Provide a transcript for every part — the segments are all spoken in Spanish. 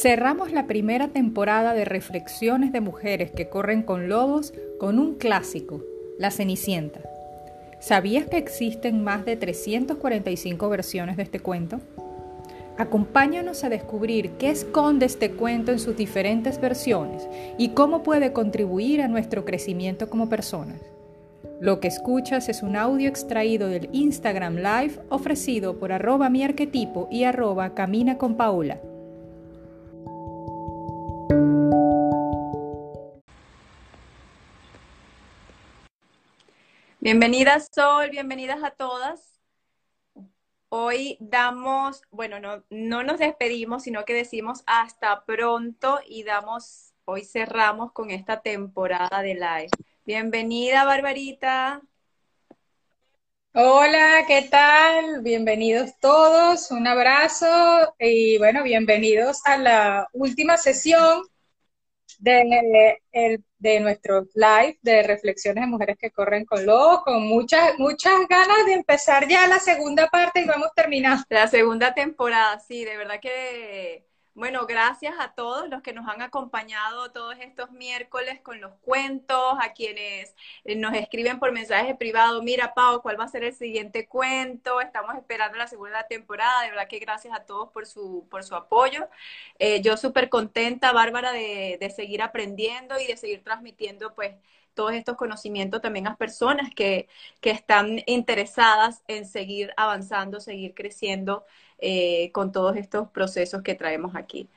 Cerramos la primera temporada de Reflexiones de Mujeres que corren con lobos con un clásico, La Cenicienta. ¿Sabías que existen más de 345 versiones de este cuento? Acompáñanos a descubrir qué esconde este cuento en sus diferentes versiones y cómo puede contribuir a nuestro crecimiento como personas. Lo que escuchas es un audio extraído del Instagram Live ofrecido por arroba mi arquetipo y arroba camina con. Bienvenidas Sol, bienvenidas a todas. Hoy damos, bueno, no, no nos despedimos, sino que decimos hasta pronto y damos, hoy cerramos con esta temporada de live. Bienvenida, Barbarita. Hola, ¿qué tal? Bienvenidos todos, un abrazo y bueno, bienvenidos a la última sesión de, el, de nuestro live de reflexiones de mujeres que corren con lobos, con muchas, muchas ganas de empezar ya la segunda parte y vamos terminando. La segunda temporada, sí, de verdad que bueno, gracias a todos los que nos han acompañado todos estos miércoles con los cuentos, a quienes eh, nos escriben por mensaje privado, mira Pau, ¿cuál va a ser el siguiente cuento? Estamos esperando la segunda temporada, de verdad que gracias a todos por su, por su apoyo. Eh, yo súper contenta, Bárbara, de, de seguir aprendiendo y de seguir transmitiendo pues todos estos conocimientos también a personas que, que están interesadas en seguir avanzando, seguir creciendo eh, con todos estos procesos que traemos aquí.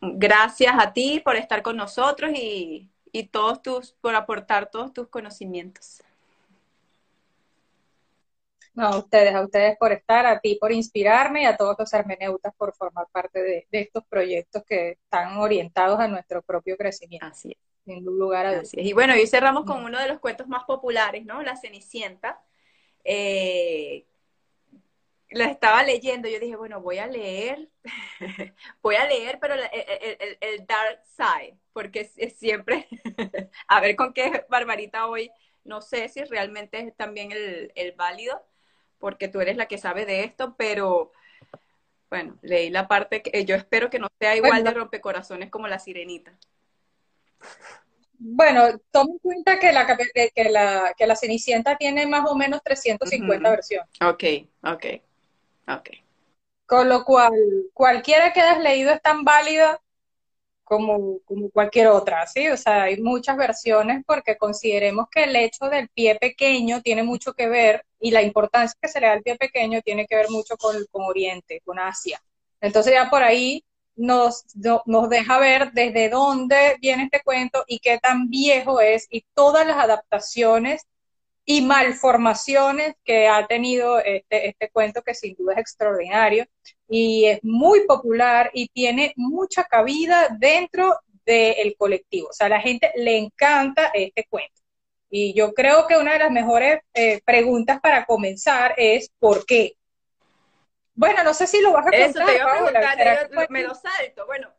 Gracias a ti por estar con nosotros y, y todos tus, por aportar todos tus conocimientos. No, a ustedes, a ustedes por estar, a ti por inspirarme y a todos los hermeneutas por formar parte de, de estos proyectos que están orientados a nuestro propio crecimiento. Así es. Sin lugar a es. Y bueno, hoy cerramos con uno de los cuentos más populares, ¿no? La Cenicienta, eh, la estaba leyendo, yo dije, bueno, voy a leer, voy a leer, pero el, dark side, porque es, siempre, a ver con qué barbarita hoy, no sé si realmente es también el, válido, porque tú eres la que sabe de esto, pero bueno, leí la parte que yo espero que no sea igual de rompecorazones como la sirenita. Bueno, toma en cuenta que la, que la, que la Cenicienta tiene más o menos 350 versiones. Ok, ok. Ok. Con lo cual, cualquiera que hayas leído es tan válida como, como cualquier otra, ¿sí? O sea, hay muchas versiones porque consideremos que el hecho del pie pequeño tiene mucho que ver y la importancia que se le da al pie pequeño tiene que ver mucho con, con Oriente, con Asia. Entonces ya por ahí nos, nos deja ver desde dónde viene este cuento y qué tan viejo es y todas las adaptaciones y malformaciones que ha tenido este, este cuento que sin duda es extraordinario y es muy popular y tiene mucha cabida dentro del colectivo. O sea, a la gente le encanta este cuento. Y yo creo que una de las mejores eh, preguntas para comenzar es ¿por qué? Bueno, no sé si lo vas a contar. Eso te iba a preguntar, yo, me lo salto. Bueno,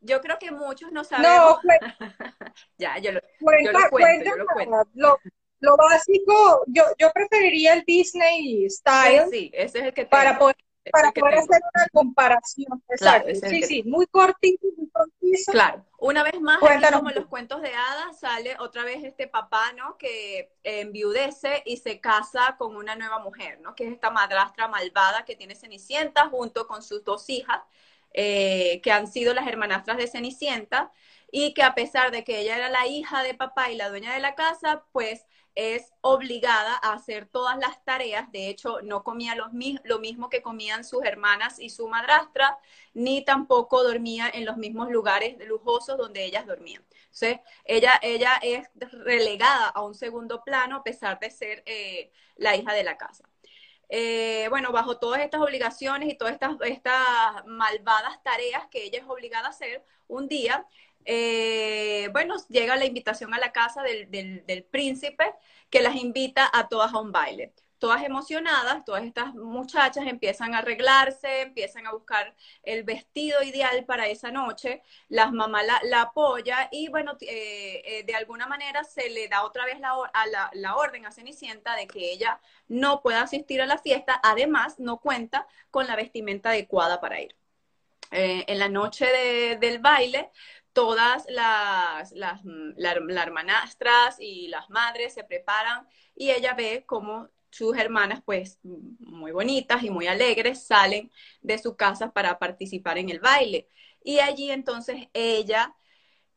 yo creo que muchos no sabemos. No, pues, ya, yo lo, yo lo cuento, yo lo cuento. Lo básico, yo, yo preferiría el Disney Style. Sí, ese es el que Para poder, para poder hacer una comparación. Exacto. sí, sí, muy cortito, muy conciso. Claro. Una vez más, como en los cuentos de hadas, sale otra vez este papá, ¿no? Que enviudece y se casa con una nueva mujer, ¿no? Que es esta madrastra malvada que tiene Cenicienta junto con sus dos hijas, eh, que han sido las hermanastras de Cenicienta, y que a pesar de que ella era la hija de papá y la dueña de la casa, pues es obligada a hacer todas las tareas. De hecho, no comía lo mismo que comían sus hermanas y su madrastra, ni tampoco dormía en los mismos lugares lujosos donde ellas dormían. Entonces, ella, ella es relegada a un segundo plano a pesar de ser eh, la hija de la casa. Eh, bueno, bajo todas estas obligaciones y todas estas, estas malvadas tareas que ella es obligada a hacer, un día eh, bueno, llega la invitación a la casa del, príncipe que las invita a todas a un baile. Todas emocionadas, todas estas muchachas empiezan a arreglarse, empiezan a buscar el vestido ideal para esa noche, las mamás la, la apoya y bueno, eh, eh, de alguna manera se le da otra vez la, orden a Cenicienta de que ella no pueda asistir a la fiesta, además no cuenta con la vestimenta adecuada para ir. en la noche del baile, todas las, las, hermanastras y las madres se preparan y ella ve cómo sus hermanas, pues muy bonitas y muy alegres, salen de su casa para participar en el baile. Y allí entonces ella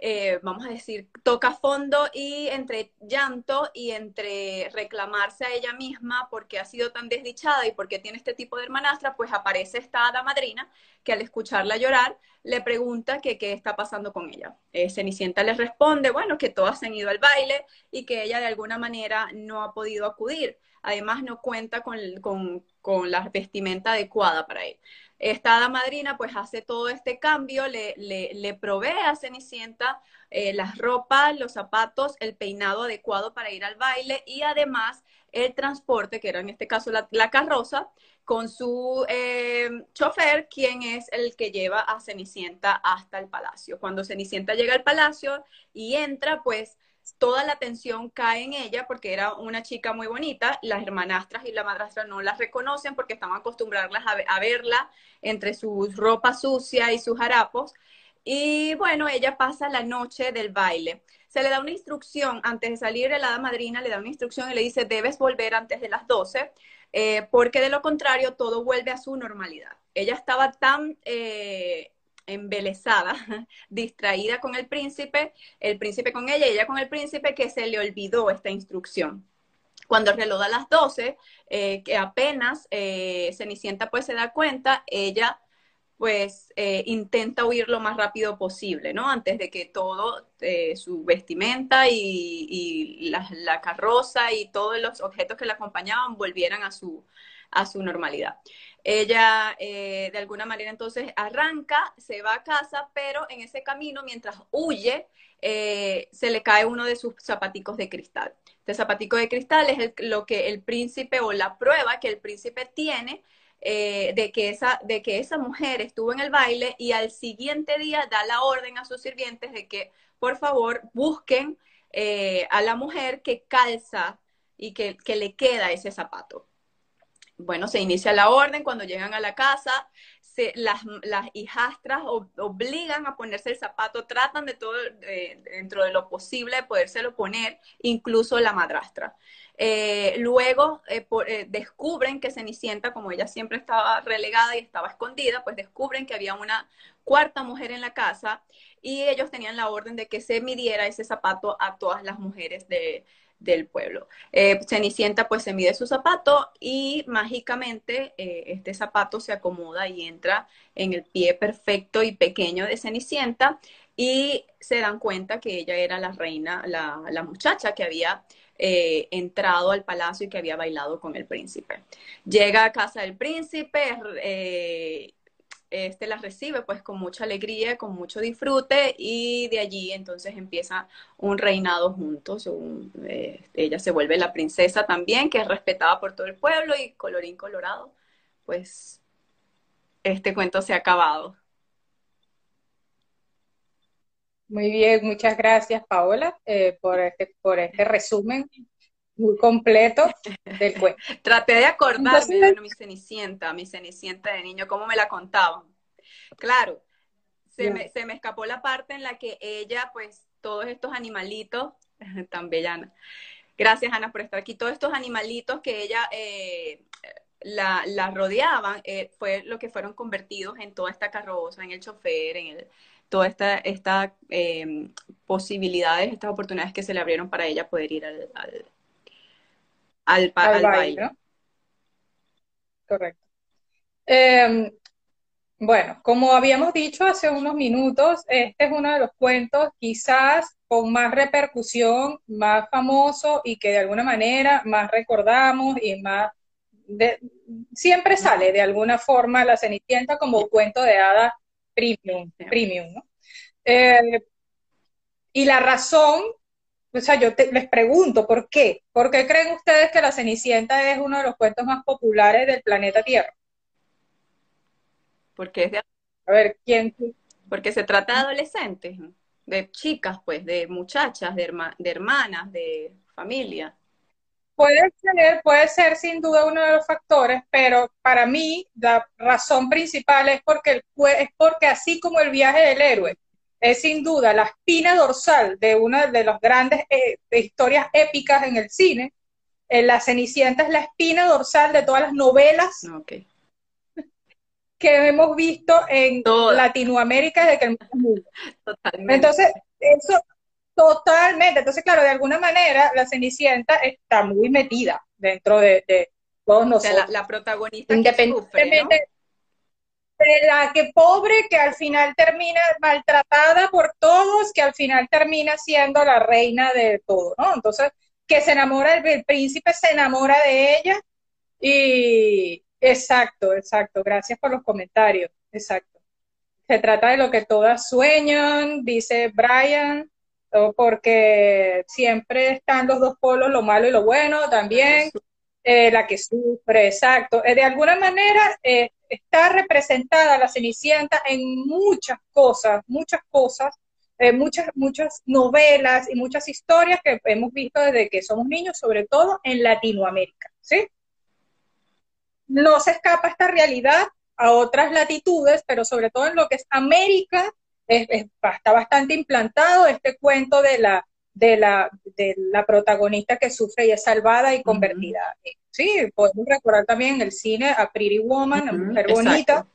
eh, vamos a decir, toca fondo y entre llanto y entre reclamarse a ella misma porque ha sido tan desdichada y porque tiene este tipo de hermanastra, pues aparece esta hada madrina que al escucharla llorar le pregunta que qué está pasando con ella. Eh, Cenicienta le responde, bueno, que todas se han ido al baile y que ella de alguna manera no ha podido acudir. Además, no cuenta con, con, con la vestimenta adecuada para él. Esta hada madrina pues hace todo este cambio, le, le, provee a Cenicienta eh, las ropas, los zapatos, el peinado adecuado para ir al baile y además el transporte, que era en este caso la, carroza, con su eh, chofer, quien es el que lleva a Cenicienta hasta el palacio. Cuando Cenicienta llega al palacio y entra, pues toda la atención cae en ella porque era una chica muy bonita. Las hermanastras y la madrastra no la reconocen porque estaban acostumbradas a, verla entre sus ropa sucia y sus harapos. Y bueno, ella pasa la noche del baile. Se le da una instrucción antes de salir, la madrina le da una instrucción y le dice, debes volver antes de las 12, eh, porque de lo contrario todo vuelve a su normalidad. Ella estaba tan eh, embelesada, distraída con el príncipe, el príncipe con ella, ella con el príncipe, que se le olvidó esta instrucción. Cuando el las 12, eh, que apenas eh, Cenicienta pues se da cuenta, ella pues eh, intenta huir lo más rápido posible, ¿no? Antes de que todo, su vestimenta y, y la, la, carroza y todos los objetos que la acompañaban volvieran a su, a su normalidad. Ella de alguna manera entonces arranca, se va a casa, pero en ese camino, mientras huye, se le cae uno de sus zapaticos de cristal. Este zapatico de cristal es lo que el príncipe o la prueba que el príncipe tiene eh, de, que esa, de que esa mujer estuvo en el baile y al siguiente día da la orden a sus sirvientes de que por favor busquen eh, a la mujer que calza y que, que le queda ese zapato. Bueno, se inicia la orden, cuando llegan a la casa, las, hijastras obligan a ponerse el zapato, tratan de todo, dentro de lo posible, de podérselo poner, incluso la madrastra. Eh, luego eh, eh, descubren que Cenicienta, como ella siempre estaba relegada y estaba escondida, pues descubren que había una cuarta mujer en la casa y ellos tenían la orden de que se midiera ese zapato a todas las mujeres de, del pueblo. Eh, Cenicienta pues se mide su zapato y mágicamente eh, este zapato se acomoda y entra en el pie perfecto y pequeño de Cenicienta y se dan cuenta que ella era la reina, la, la muchacha que había eh, entrado al palacio y que había bailado con el príncipe. Llega a casa del príncipe, este la recibe pues con mucha alegría, con mucho disfrute y de allí entonces empieza un reinado juntos. Eh, ella se vuelve la princesa también, que es respetada por todo el pueblo y colorín colorado, pues este cuento se ha acabado. Muy bien, muchas gracias Paola eh, por, este, por este resumen muy completo del cuento. Traté de acordarme mi Cenicienta, mi Cenicienta de niño, cómo me la contaban. Claro, se, me, se me escapó la parte en la que ella, pues, todos estos animalitos, tan bellana. Gracias, Ana, por estar aquí. Todos estos animalitos que ella eh, la, la, rodeaban, eh, fue lo que fueron convertidos en toda esta carroza, en el chofer, en el, todas estas esta, eh, posibilidades, estas oportunidades que se le abrieron para ella poder ir al, al, baile. Correcto. Em, bueno, como habíamos dicho hace unos minutos, este es uno de los cuentos quizás con más repercusión, más famoso y que de alguna manera más recordamos y más... siempre sale de alguna forma la Cenicienta como cuento de hadas premium, premium ¿no? Eh, y la razón o sea, yo les pregunto, ¿por qué? ¿Por qué creen ustedes que la Cenicienta es uno de los cuentos más populares del planeta Tierra? Porque es de... A ver, ¿quién? Porque se trata de adolescentes, de chicas, pues, de muchachas, de, de hermanas, de familia. puede ser, puede ser sin duda uno de los factores, pero para mí la razón principal es porque, es porque así como el viaje del héroe es sin duda la espina dorsal de una de las grandes eh, historias épicas en el cine, eh, La Cenicienta es la espina dorsal de todas las novelas que hemos visto en Latinoamérica desde que el mundo. Totalmente. Entonces, eso totalmente. Entonces, claro, de alguna manera la Cenicienta está muy metida dentro de, todos nosotros. la, protagonista independientemente de la que pobre que al final termina maltratada por todos, que al final termina siendo la reina de todo, ¿no? Entonces, que se enamora, el príncipe se enamora de ella y, Exacto, exacto. Gracias por los comentarios. Exacto. Se trata de lo que todas sueñan, dice Brian, porque siempre están los dos polos, lo malo y lo bueno también. Eh, la que sufre, exacto. Eh, de alguna manera eh, está representada la Cenicienta en muchas cosas, muchas cosas, muchas, muchas novelas y muchas historias que hemos visto desde que somos niños, sobre todo en Latinoamérica, ¿sí? no se escapa esta realidad a otras latitudes, pero sobre todo en lo que es América, está bastante implantado este cuento de la, de la, de la protagonista que sufre y es salvada y convertida. Sí, podemos recordar también el cine a Pretty Woman, una mujer bonita,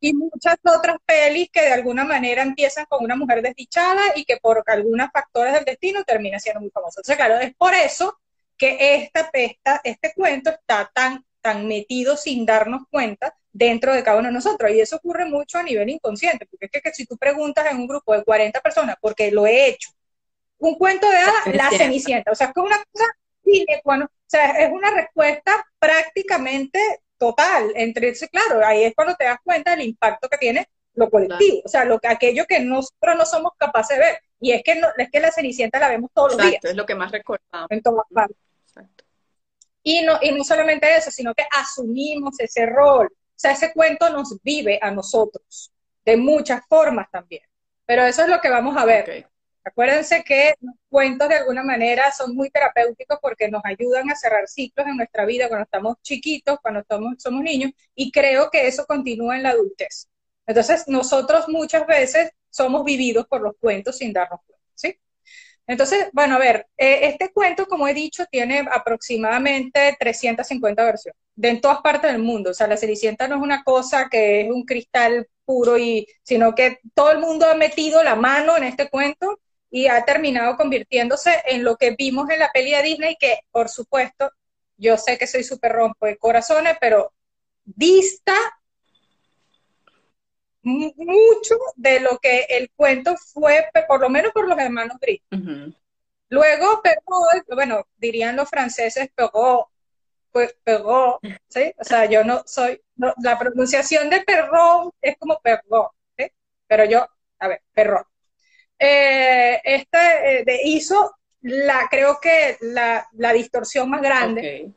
y muchas otras pelis que de alguna manera empiezan con una mujer desdichada y que por algunos factores del destino termina siendo muy famosa. Entonces, claro, es por eso que esta, esta, este cuento está tan tan metidos sin darnos cuenta dentro de cada uno de nosotros. Y eso ocurre mucho a nivel inconsciente, porque es que, si tú preguntas en un grupo de 40 personas, porque lo he hecho, un cuento de hadas, la cenicienta, o sea, es una cosa, bueno, o sea, es una respuesta prácticamente total. Entre, claro, ahí es cuando te das cuenta del impacto que tiene lo colectivo, o sea, lo, aquello que nosotros no somos capaces de ver. Y es que, no, es que la cenicienta la vemos todos los días. es lo que más recordamos. En todas partes. Y no, y no solamente eso, sino que asumimos ese rol. O sea, ese cuento nos vive a nosotros, de muchas formas también. Pero eso es lo que vamos a ver. Acuérdense que los cuentos de alguna manera son muy terapéuticos porque nos ayudan a cerrar ciclos en nuestra vida cuando estamos chiquitos, cuando estamos, somos niños, y creo que eso continúa en la adultez. Entonces, nosotros muchas veces somos vividos por los cuentos sin darnos cuenta, ¿sí? Entonces, bueno, a ver, eh, este cuento, como he dicho, tiene aproximadamente 350 versiones de en todas partes del mundo. O sea, la Cenicienta no es una cosa que es un cristal puro, y, sino que todo el mundo ha metido la mano en este cuento y ha terminado convirtiéndose en lo que vimos en la peli de Disney, que por supuesto, yo sé que soy súper rompo de corazones, pero dista mucho de lo que el cuento fue, por lo menos por los hermanos Grimm. Luego, Perrault, bueno, dirían los franceses Perrault, pues Perrault, ¿sí? O sea, yo no soy, la pronunciación de Perrault es como ¿sí? Pero yo, a ver, Perrault. Eh, este eh, de, hizo la, creo que la, distorsión más grande.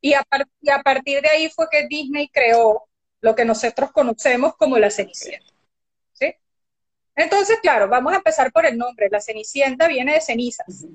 Y, a y a partir de ahí fue que Disney creó lo que nosotros conocemos como la Cenicienta. ¿Sí? Entonces, claro, vamos a empezar por el nombre. La Cenicienta viene de cenizas.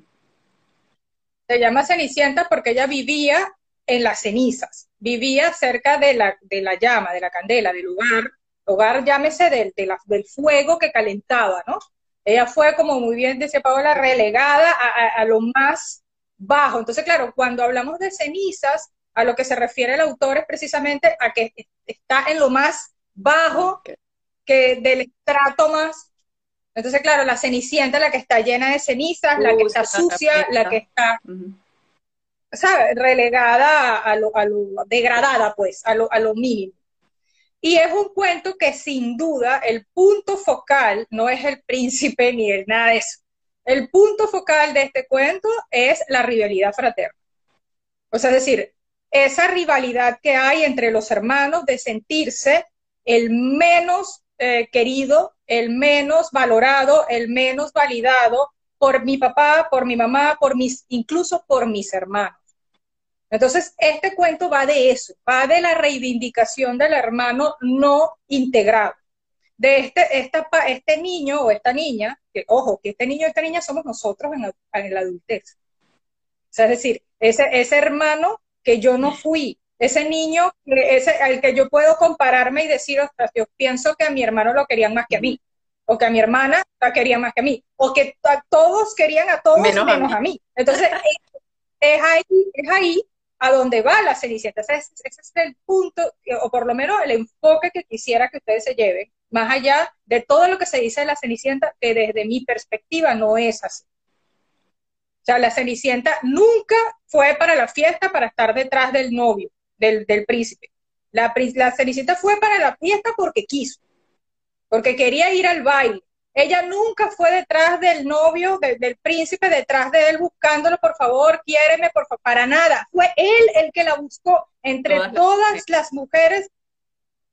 Se llama Cenicienta porque ella vivía en las cenizas, vivía cerca de la, de la llama, de la candela, del lugar, hogar llámese del, del fuego que calentaba, ¿no? Ella fue, como muy bien decía Paola, relegada a, a lo más bajo. Entonces, claro, cuando hablamos de cenizas, a lo que se refiere el autor es precisamente a que está en lo más bajo que del estrato más. Entonces, claro, la cenicienta, la que está llena de cenizas, la que está sucia, la que está, Relegada a lo, a lo, degradada, pues, a lo, a lo mínimo. Y es un cuento que sin duda el punto focal no es el príncipe ni el nada de eso. El punto focal de este cuento es la rivalidad fraterna. O sea, es decir, esa rivalidad que hay entre los hermanos de sentirse el menos eh, querido, el menos valorado, el menos validado por mi papá, por mi mamá, por mis, incluso por mis hermanos. Entonces, este cuento va de eso, va de la reivindicación del hermano no integrado, de este, esta, este niño o esta niña, que ojo, que este niño o esta niña somos nosotros en la, en la adultez. O sea, es decir, ese, ese hermano que yo no fui, ese niño ese, al que yo puedo compararme y decir, ostras, yo pienso que a mi hermano lo querían más que a mí, o que a mi hermana la querían más que a mí, o que todos querían a todos menos, a, mí. Entonces, es, ahí, es ahí a donde va la Cenicienta. Ese es, ese es el punto, o por lo menos el enfoque que quisiera que ustedes se lleven, más allá de todo lo que se dice de la Cenicienta, que desde mi perspectiva no es así. O sea, la Cenicienta nunca fue para la fiesta para estar detrás del novio del, príncipe. La, la Cenicienta fue para la fiesta porque quiso, porque quería ir al baile. Ella nunca fue detrás del novio, del príncipe, detrás de él buscándolo, por favor, quiéreme, por favor, para nada. Fue él el que la buscó entre todas, las mujeres.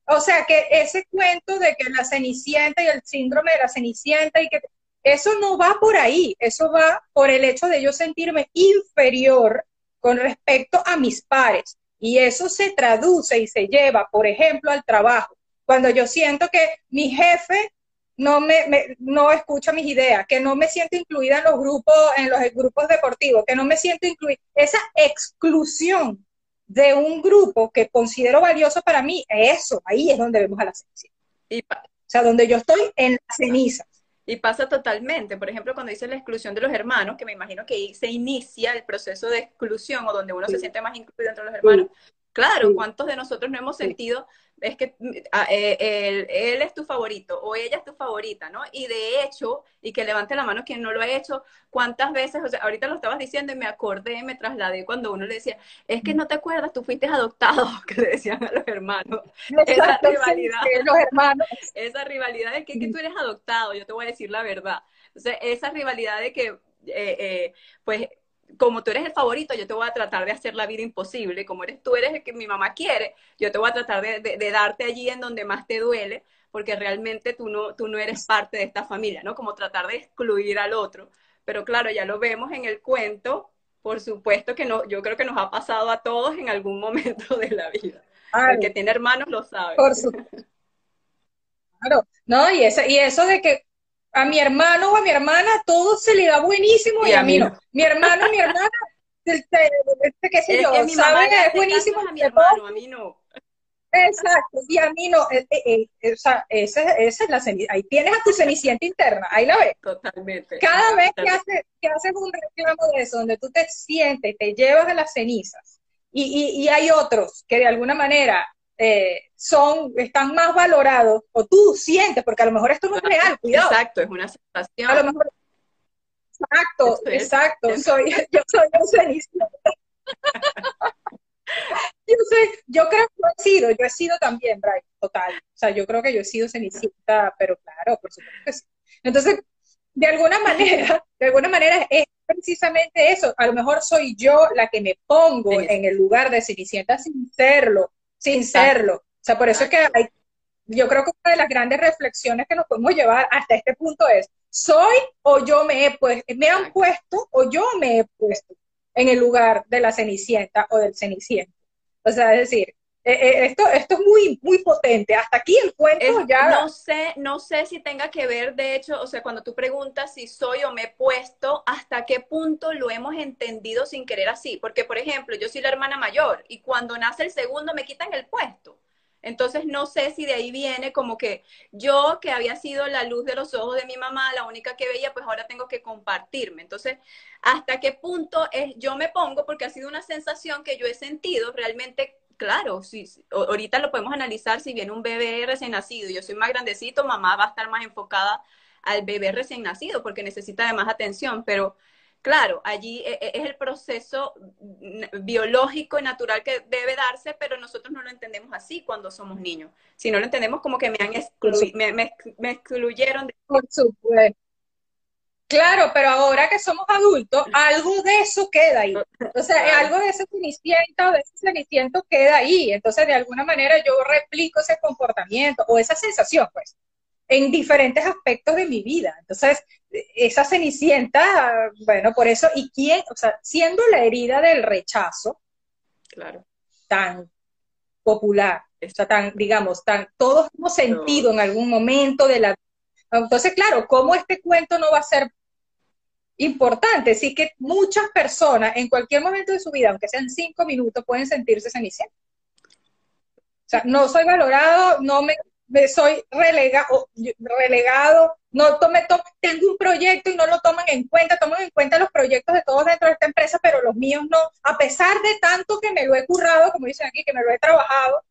O sea que ese cuento de que la Cenicienta y el síndrome de la Cenicienta y que eso no va por ahí, eso va por el hecho de yo sentirme inferior con respecto a mis pares. Y eso se traduce y se lleva, por ejemplo, al trabajo. Cuando yo siento que mi jefe no me, no escucha mis ideas, que no me siento incluida en los grupos, en los grupos deportivos, que no me siento incluida, esa exclusión de un grupo que considero valioso para mí, eso, ahí es donde vemos a la ciencia. o sea, donde yo estoy en la ceniza. Y pasa totalmente. Por ejemplo, cuando dice la exclusión de los hermanos, que me imagino que se inicia el proceso de exclusión o donde uno se siente más incluido entre los hermanos. Claro, ¿cuántos de nosotros no hemos sentido es que mm, él, él, es tu favorito o ella es tu favorita, ¿no? Y de hecho, y que levante la mano quien no lo ha hecho, ¿cuántas veces, o sea, ahorita lo estabas diciendo y me acordé, me trasladé cuando uno le decía, es que no te acuerdas, tú fuiste adoptado, que le decían a los hermanos. esa rivalidad, los hermanos. esa rivalidad de que, que, tú eres adoptado, yo te voy a decir la verdad. Entonces, esa rivalidad de que, eh, eh, pues, como tú eres el favorito, yo te voy a tratar de hacer la vida imposible. Como eres tú eres el que mi mamá quiere, yo te voy a tratar de, darte allí en donde más te duele, porque realmente tú no, tú no eres parte de esta familia, ¿no? Como tratar de excluir al otro. Pero claro, ya lo vemos en el cuento, por supuesto que no, yo creo que nos ha pasado a todos en algún momento de la vida. el que tiene hermanos lo sabe. Por supuesto. Claro, no, y, y eso de que a mi hermano o a mi hermana todo se le da buenísimo y, a mí no. Mi hermano, mi hermana, este, este, qué sé yo, mi mamá es buenísimo. A mi hermano, a mí no. Exacto, y a mí no, eh, eh, eh, o sea, esa, esa es la ahí tienes a tu cenicienta interna, ahí la ves. Totalmente. Cada vez que haces, que haces un reclamo de eso, donde tú te sientes, te llevas a las cenizas, y, y, y hay otros que de alguna manera eh, son, están más valorados, o tú sientes, porque a lo mejor esto no es real, cuidado. Exacto, es una sensación. A lo mejor, exacto, exacto, soy, yo soy un cenicienta. yo, yo creo que he sido, yo he sido también, Brian, total. O sea, yo creo que yo he sido cenicienta, pero claro, por supuesto que sí. Entonces, de alguna manera, de alguna manera es precisamente eso. A lo mejor soy yo la que me pongo en el lugar de cenicienta sin serlo, sin serlo. O sea, por eso es que hay, yo creo que una de las grandes reflexiones que nos podemos llevar hasta este punto es, ¿soy o yo me he puesto, me han puesto o yo me he puesto en el lugar de la cenicienta o del ceniciento? O sea, es decir, eh, eh, esto, esto es muy, muy potente. Hasta aquí el cuento ya. No sé, no sé si tenga que ver, de hecho, o sea, cuando tú preguntas si soy o me he puesto, hasta qué punto lo hemos entendido sin querer así. Porque, por ejemplo, yo soy la hermana mayor y cuando nace el segundo me quitan el puesto. Entonces no sé si de ahí viene como que yo que había sido la luz de los ojos de mi mamá, la única que veía, pues ahora tengo que compartirme. Entonces, ¿hasta qué punto es yo me pongo? Porque ha sido una sensación que yo he sentido realmente claro, si, ahorita lo podemos analizar si viene un bebé recién nacido, yo soy más grandecito, mamá va a estar más enfocada al bebé recién nacido porque necesita de más atención, pero claro, allí e, e, es el proceso biológico y natural que debe darse, pero nosotros no lo entendemos así cuando somos niños, si no lo entendemos como que me, han me, excluyeron. De... Por supuesto. Claro, pero ahora que somos adultos, algo de eso queda ahí. O sea, algo de ese ceniciento, de ese ceniciento queda ahí. Entonces, de alguna manera yo replico ese comportamiento o esa sensación, pues, en diferentes aspectos de mi vida. Entonces, esa cenicienta, bueno, por eso, ¿y quién? O sea, siendo la herida del rechazo, claro. tan popular, o sea, tan, digamos, tan, todos hemos sentido en algún momento de la entonces, claro, ¿cómo este cuento no va a ser importante. Sí que muchas personas en cualquier momento de su vida, aunque sean cinco minutos, pueden sentirse cenicienta. O sea, no soy valorado, no me, soy relegado, relegado, no tome, tengo un proyecto y no lo toman en cuenta, toman en cuenta los proyectos de todos dentro de esta empresa, pero los míos no, a pesar de tanto que me lo he currado, como dicen aquí, que me lo he trabajado,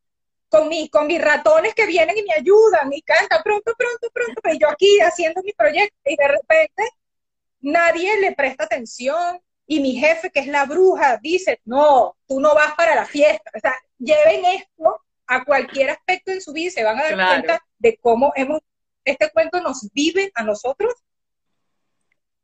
con, mi, con mis ratones que vienen y me ayudan y cantan pronto, pronto, pronto, y yo aquí haciendo mi proyecto y de repente nadie le presta atención y mi jefe, que es la bruja, dice, no, tú no vas para la fiesta. O sea, lleven esto a cualquier aspecto en su vida y se van a dar cuenta de cómo hemos, este cuento nos vive a nosotros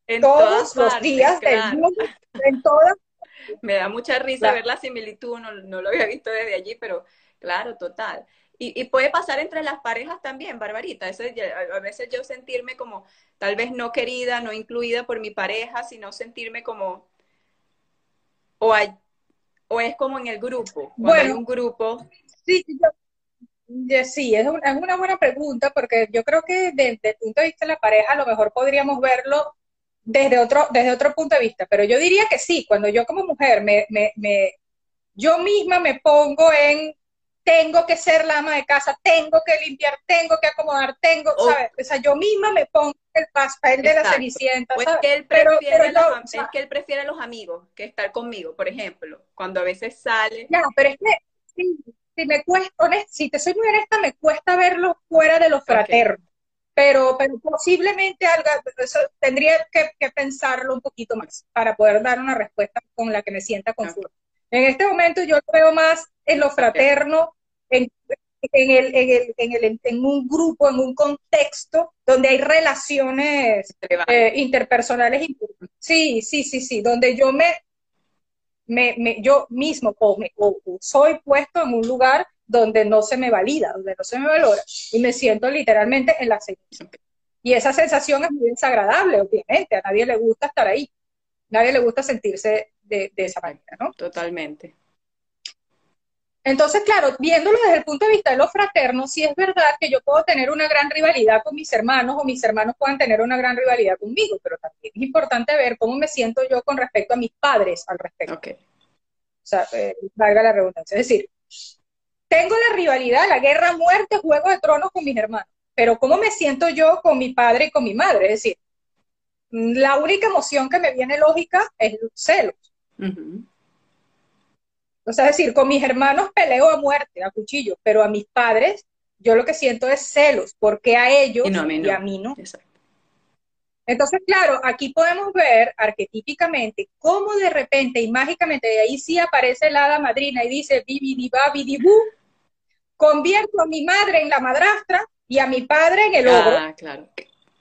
en todos los días del mundo, en todas. Me da mucha risa ver la similitud, no, no lo había visto desde allí, pero Claro, total. Y, puede pasar entre las parejas también, Barbarita. Eso, a veces yo sentirme como tal vez no querida, no incluida por mi pareja, sino sentirme como... O, o es como en el grupo, bueno, hay un grupo. Sí, sí es, es, una buena pregunta porque yo creo que desde el punto de vista de la pareja a lo mejor podríamos verlo desde otro, desde otro punto de vista, pero yo diría que sí, cuando yo como mujer me, me, me yo misma me pongo en tengo que ser la ama de casa, tengo que limpiar, tengo que acomodar, tengo, ¿sabes? O sea, yo misma me pongo el papel de la cenicienta, pues que él prefiere los, es que él prefiere los amigos que estar conmigo, por ejemplo, cuando a veces sale. Ya, pero es que si, me cuesta, si te soy muy honesta, me cuesta verlo fuera de los fraternos. Pero, pero posiblemente algo, tendría que, pensarlo un poquito más para poder dar una respuesta con la que me sienta conforme. En este momento yo lo veo más en lo fraterno, en, el, en, el, en, un grupo, en un contexto donde hay relaciones eh, interpersonales. Sí, sí, sí, sí, donde yo me, me, yo mismo o, me, soy puesto en un lugar donde no se me valida, donde no se me valora, y me siento literalmente en la sensación. Y esa sensación es muy desagradable, obviamente, a nadie le gusta estar ahí, a nadie le gusta sentirse de, de esa manera, ¿no? Totalmente. Entonces, claro, viéndolo desde el punto de vista de lo fraterno, sí es verdad que yo puedo tener una gran rivalidad con mis hermanos o mis hermanos pueden tener una gran rivalidad conmigo, pero también es importante ver cómo me siento yo con respecto a mis padres al respecto. Okay. O sea, eh, valga la redundancia. Es decir, tengo la rivalidad, la guerra, muerte, juego de tronos con mis hermanos, pero cómo me siento yo con mi padre y con mi madre. Es decir, la única emoción que me viene lógica es celos. O sea, es decir, con mis hermanos peleo a muerte, a cuchillo, pero a mis padres yo lo que siento es celos, porque a ellos y, a mí no. Entonces, claro, aquí podemos ver arquetípicamente cómo de repente y mágicamente, de ahí sí aparece la hada madrina y dice, bu, convierto a mi madre en la madrastra y a mi padre en el ogro. Ah, claro,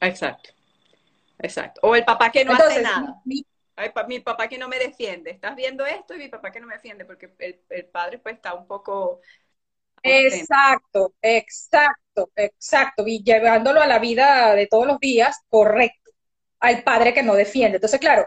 exacto, exacto. O el papá que no hace nada mi papá que no me defiende, estás viendo esto y mi papá que no me defiende, porque el, padre pues está un poco... Exacto, exacto, exacto, y llevándolo a la vida de todos los días, correcto, al padre que no defiende. Entonces, claro,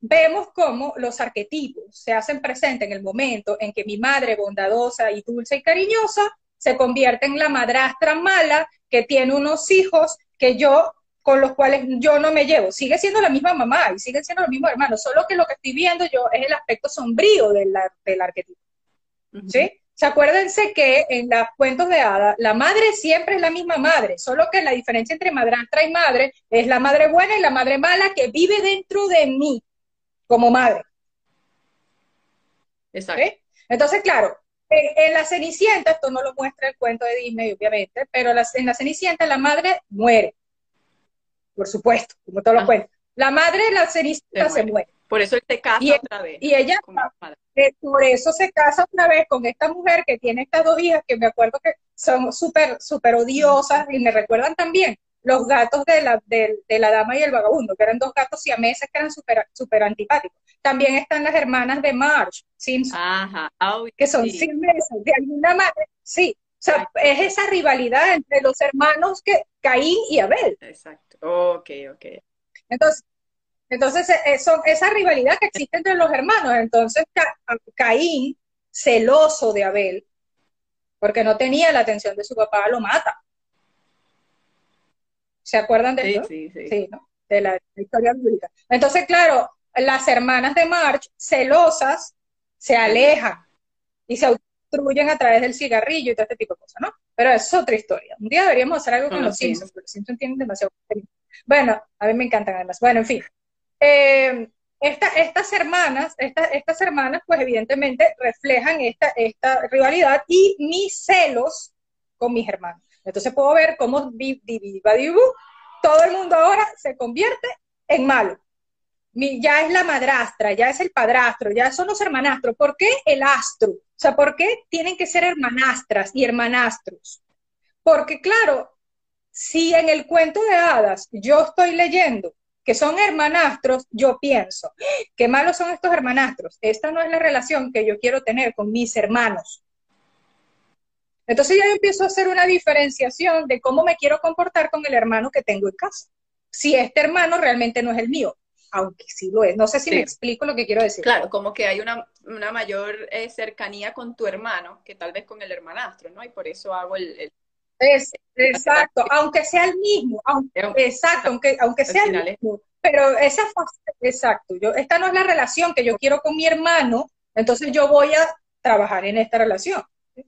vemos cómo los arquetipos se hacen presentes en el momento en que mi madre bondadosa y dulce y cariñosa se convierte en la madrastra mala que tiene unos hijos que yo con los cuales yo no me llevo. Sigue siendo la misma mamá y siguen siendo los mismos hermanos, solo que lo que estoy viendo yo es el aspecto sombrío del, del arquetipo. ¿Sí? ¿Se acuérdense que en los cuentos de hadas, la madre siempre es la misma madre, solo que la diferencia entre madrastra y madre es la madre buena y la madre mala que vive dentro de mí como madre. Exacto. Entonces, claro, en, la Cenicienta, esto no lo muestra el cuento de Disney, obviamente, pero en la Cenicienta la madre muere por supuesto, como todos los cuentos. La madre de la cenicienta se, muere. Por eso él se casa y, otra vez. Y ella, eh, por eso se casa otra vez con esta mujer que tiene estas dos hijas que me acuerdo que son súper, súper odiosas y me recuerdan también los gatos de la, de, la dama y el vagabundo, que eran dos gatos siameses que eran súper super antipáticos. También están las hermanas de Marge Simpson, Ajá. que son sí. de alguna manera, sí, o sea, es esa rivalidad entre los hermanos que Caín y Abel. Exacto. Ok, ok. Entonces, entonces eh, son esa rivalidad que existe entre los hermanos. Entonces, Caín, celoso de Abel, porque no tenía la atención de su papá, lo mata. ¿Se acuerdan de sí, eso? Sí, sí. de la historia bíblica. Entonces, claro, las hermanas de March, celosas, se alejan y se obstruyen a través del cigarrillo y todo este tipo de cosas, ¿no? Pero es otra historia. Un día deberíamos hacer algo con los Simpsons, porque los Simpsons tienen demasiado. Bueno, a mí me encantan además. Bueno, en fin. Eh, estas hermanas, estas hermanas, pues evidentemente reflejan esta, rivalidad y mis celos con mis hermanos. Entonces puedo ver cómo todo el mundo ahora se convierte en malo. ya es la madrastra, ya es el padrastro, ya son los hermanastros. ¿Por qué el astro? O sea, ¿por qué tienen que ser hermanastras y hermanastros? Porque claro, si en el cuento de hadas yo estoy leyendo que son hermanastros, yo pienso, qué malos son estos hermanastros. Esta no es la relación que yo quiero tener con mis hermanos. Entonces ya empiezo a hacer una diferenciación de cómo me quiero comportar con el hermano que tengo en casa. Si este hermano realmente no es el mío, aunque sí lo es. No sé si me explico lo que quiero decir. Claro, como que hay una, mayor eh, cercanía con tu hermano que tal vez con el hermanastro, ¿no? Y por eso hago el es, exacto, aunque sea el mismo, exacto, aunque, aunque sea el mismo, pero esa exacto, yo, esta no es la relación que yo quiero con mi hermano, entonces yo voy a trabajar en esta relación.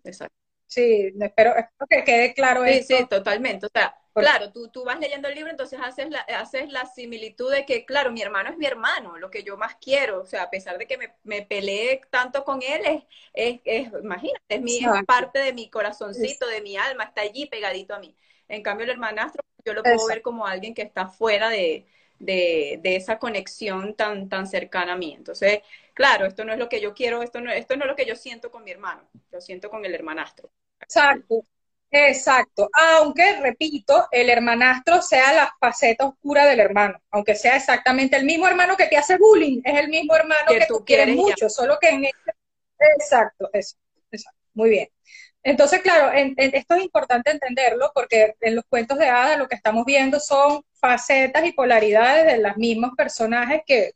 Exacto. Sí, espero, espero que quede claro sí, Sí, totalmente. O sea, claro, tú, tú vas leyendo el libro, entonces haces la, haces la similitud de que, claro, mi hermano es mi hermano, lo que yo más quiero. O sea, a pesar de que me, me peleé tanto con él, es, es, imagínate, es, mi, parte de mi corazoncito, de mi alma, está allí pegadito a mí. En cambio, el hermanastro, yo lo puedo ver como alguien que está fuera de, de, de, esa conexión tan, tan cercana a mí. Entonces, claro, esto no es lo que yo quiero, esto no, esto no es lo que yo siento con mi hermano, lo siento con el hermanastro. Exacto, exacto. Aunque, repito, el hermanastro sea la faceta oscura del hermano, aunque sea exactamente el mismo hermano que te hace bullying, es el mismo hermano que, tú quieres mucho, solo que en este... Exacto, eso, exacto, muy bien. Entonces, claro, esto es importante entenderlo porque en los cuentos de hadas lo que estamos viendo son facetas y polaridades de los mismos personajes que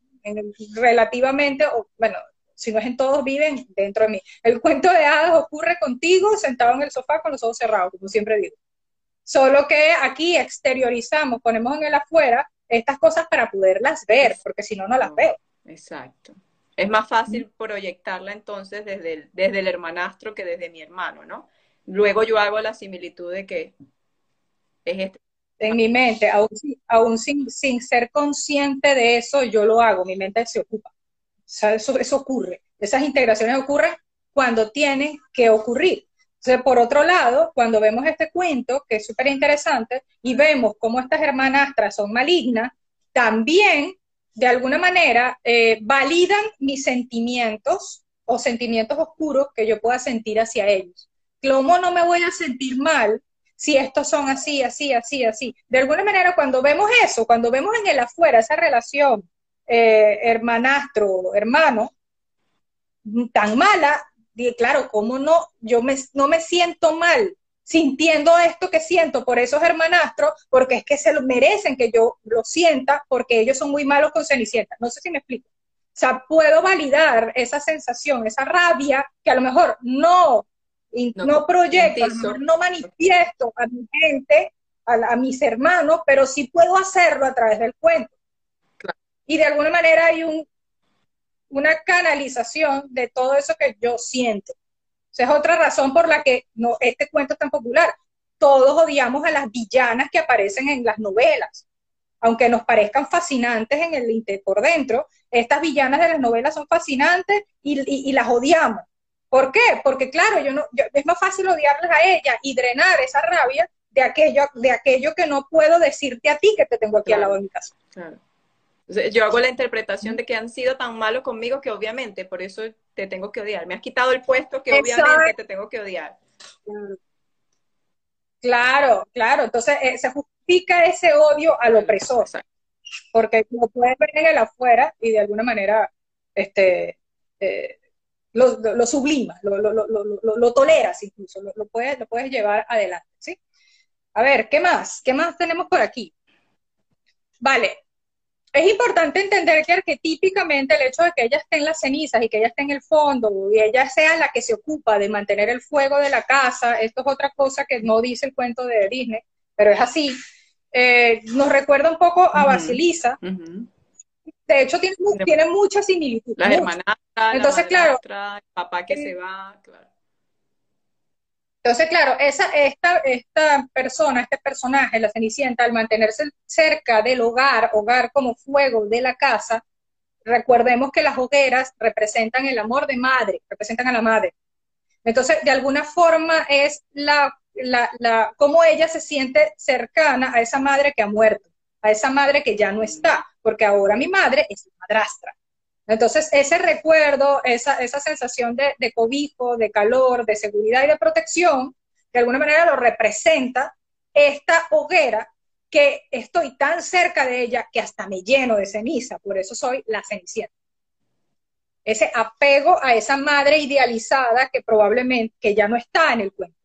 relativamente, o, bueno, si no es en todos, viven dentro de mí. El cuento de hadas ocurre contigo sentado en el sofá con los ojos cerrados, como siempre digo. Solo que aquí exteriorizamos, ponemos en el afuera estas cosas para poderlas ver, porque si no, no las veo. Exacto. Es más fácil proyectarla entonces desde el, desde el hermanastro que desde mi hermano, ¿no? Luego yo hago la similitud de que es este. En mi mente, aún, sin, sin, ser consciente de eso, yo lo hago, mi mente se ocupa. Eso ocurre. Esas integraciones ocurren cuando tienen que ocurrir. Entonces, por otro lado, cuando vemos este cuento, que es súper interesante, y vemos cómo estas hermanastras son malignas, también de alguna manera eh, validan mis sentimientos o sentimientos oscuros que yo pueda sentir hacia ellos. ¿Cómo no me voy a sentir mal si estos son así, así, así, así? De alguna manera, cuando vemos eso, cuando vemos en el afuera esa relación eh, hermanastro, hermano, tan mala, claro, ¿cómo no? Yo me, no me siento mal sintiendo esto que siento por esos hermanastros, porque es que se lo merecen que yo lo sienta, porque ellos son muy malos con Cenicienta. No sé si me explico. O sea, puedo validar esa sensación, esa rabia, que a lo mejor no, no, proyecto, no manifiesto a mi gente, a, mis hermanos, pero sí puedo hacerlo a través del cuento. Y de alguna manera hay un, una canalización de todo eso que yo siento. Esa es otra razón por la que no, este cuento es tan popular. Todos odiamos a las villanas que aparecen en las novelas. Aunque nos parezcan fascinantes en el por dentro, estas villanas de las novelas son fascinantes y, las odiamos. ¿Por qué? Porque claro, yo no, es más fácil odiarlas a ella y drenar esa rabia de aquello, de aquello que no puedo decirte a ti que te tengo aquí al lado de mi casa. Claro yo hago la interpretación de que han sido tan malos conmigo que obviamente por eso te tengo que odiar. Me has quitado el puesto que obviamente te tengo que odiar. Claro, claro. Entonces eh, se justifica ese odio al opresor. Porque lo puedes ver en el afuera y de alguna manera este, eh, lo, lo, sublimas, lo, lo, toleras incluso, lo, puedes, lo puedes llevar adelante. ¿sí? A ver, ¿qué más? ¿Qué más tenemos por aquí? Vale, es importante entender que arquetípicamente el hecho de que ella esté en las cenizas y que ella esté en el fondo y ella sea la que se ocupa de mantener el fuego de la casa, esto es otra cosa que no dice el cuento de Disney, pero es así. eh, nos recuerda un poco a Basilisa. De hecho, tiene, tiene mucha similitud. La hermana, Entonces, claro. El papá que se va, claro. Entonces, claro, esa, esta, esta persona, este personaje, la Cenicienta, al mantenerse cerca del hogar, hogar como fuego de la casa, recordemos que las hogueras representan el amor de madre, representan a la madre. Entonces, de alguna forma es la, la, la, cómo ella se siente cercana a esa madre que ha muerto, a esa madre que ya no está, porque ahora mi madre es madrastra. Entonces, ese recuerdo, esa, esa sensación de, cobijo, de calor, de seguridad y de protección, de alguna manera lo representa esta hoguera que estoy tan cerca de ella que hasta me lleno de ceniza, por eso soy la cenicienta. Ese apego a esa madre idealizada que probablemente que ya no está en el cuento.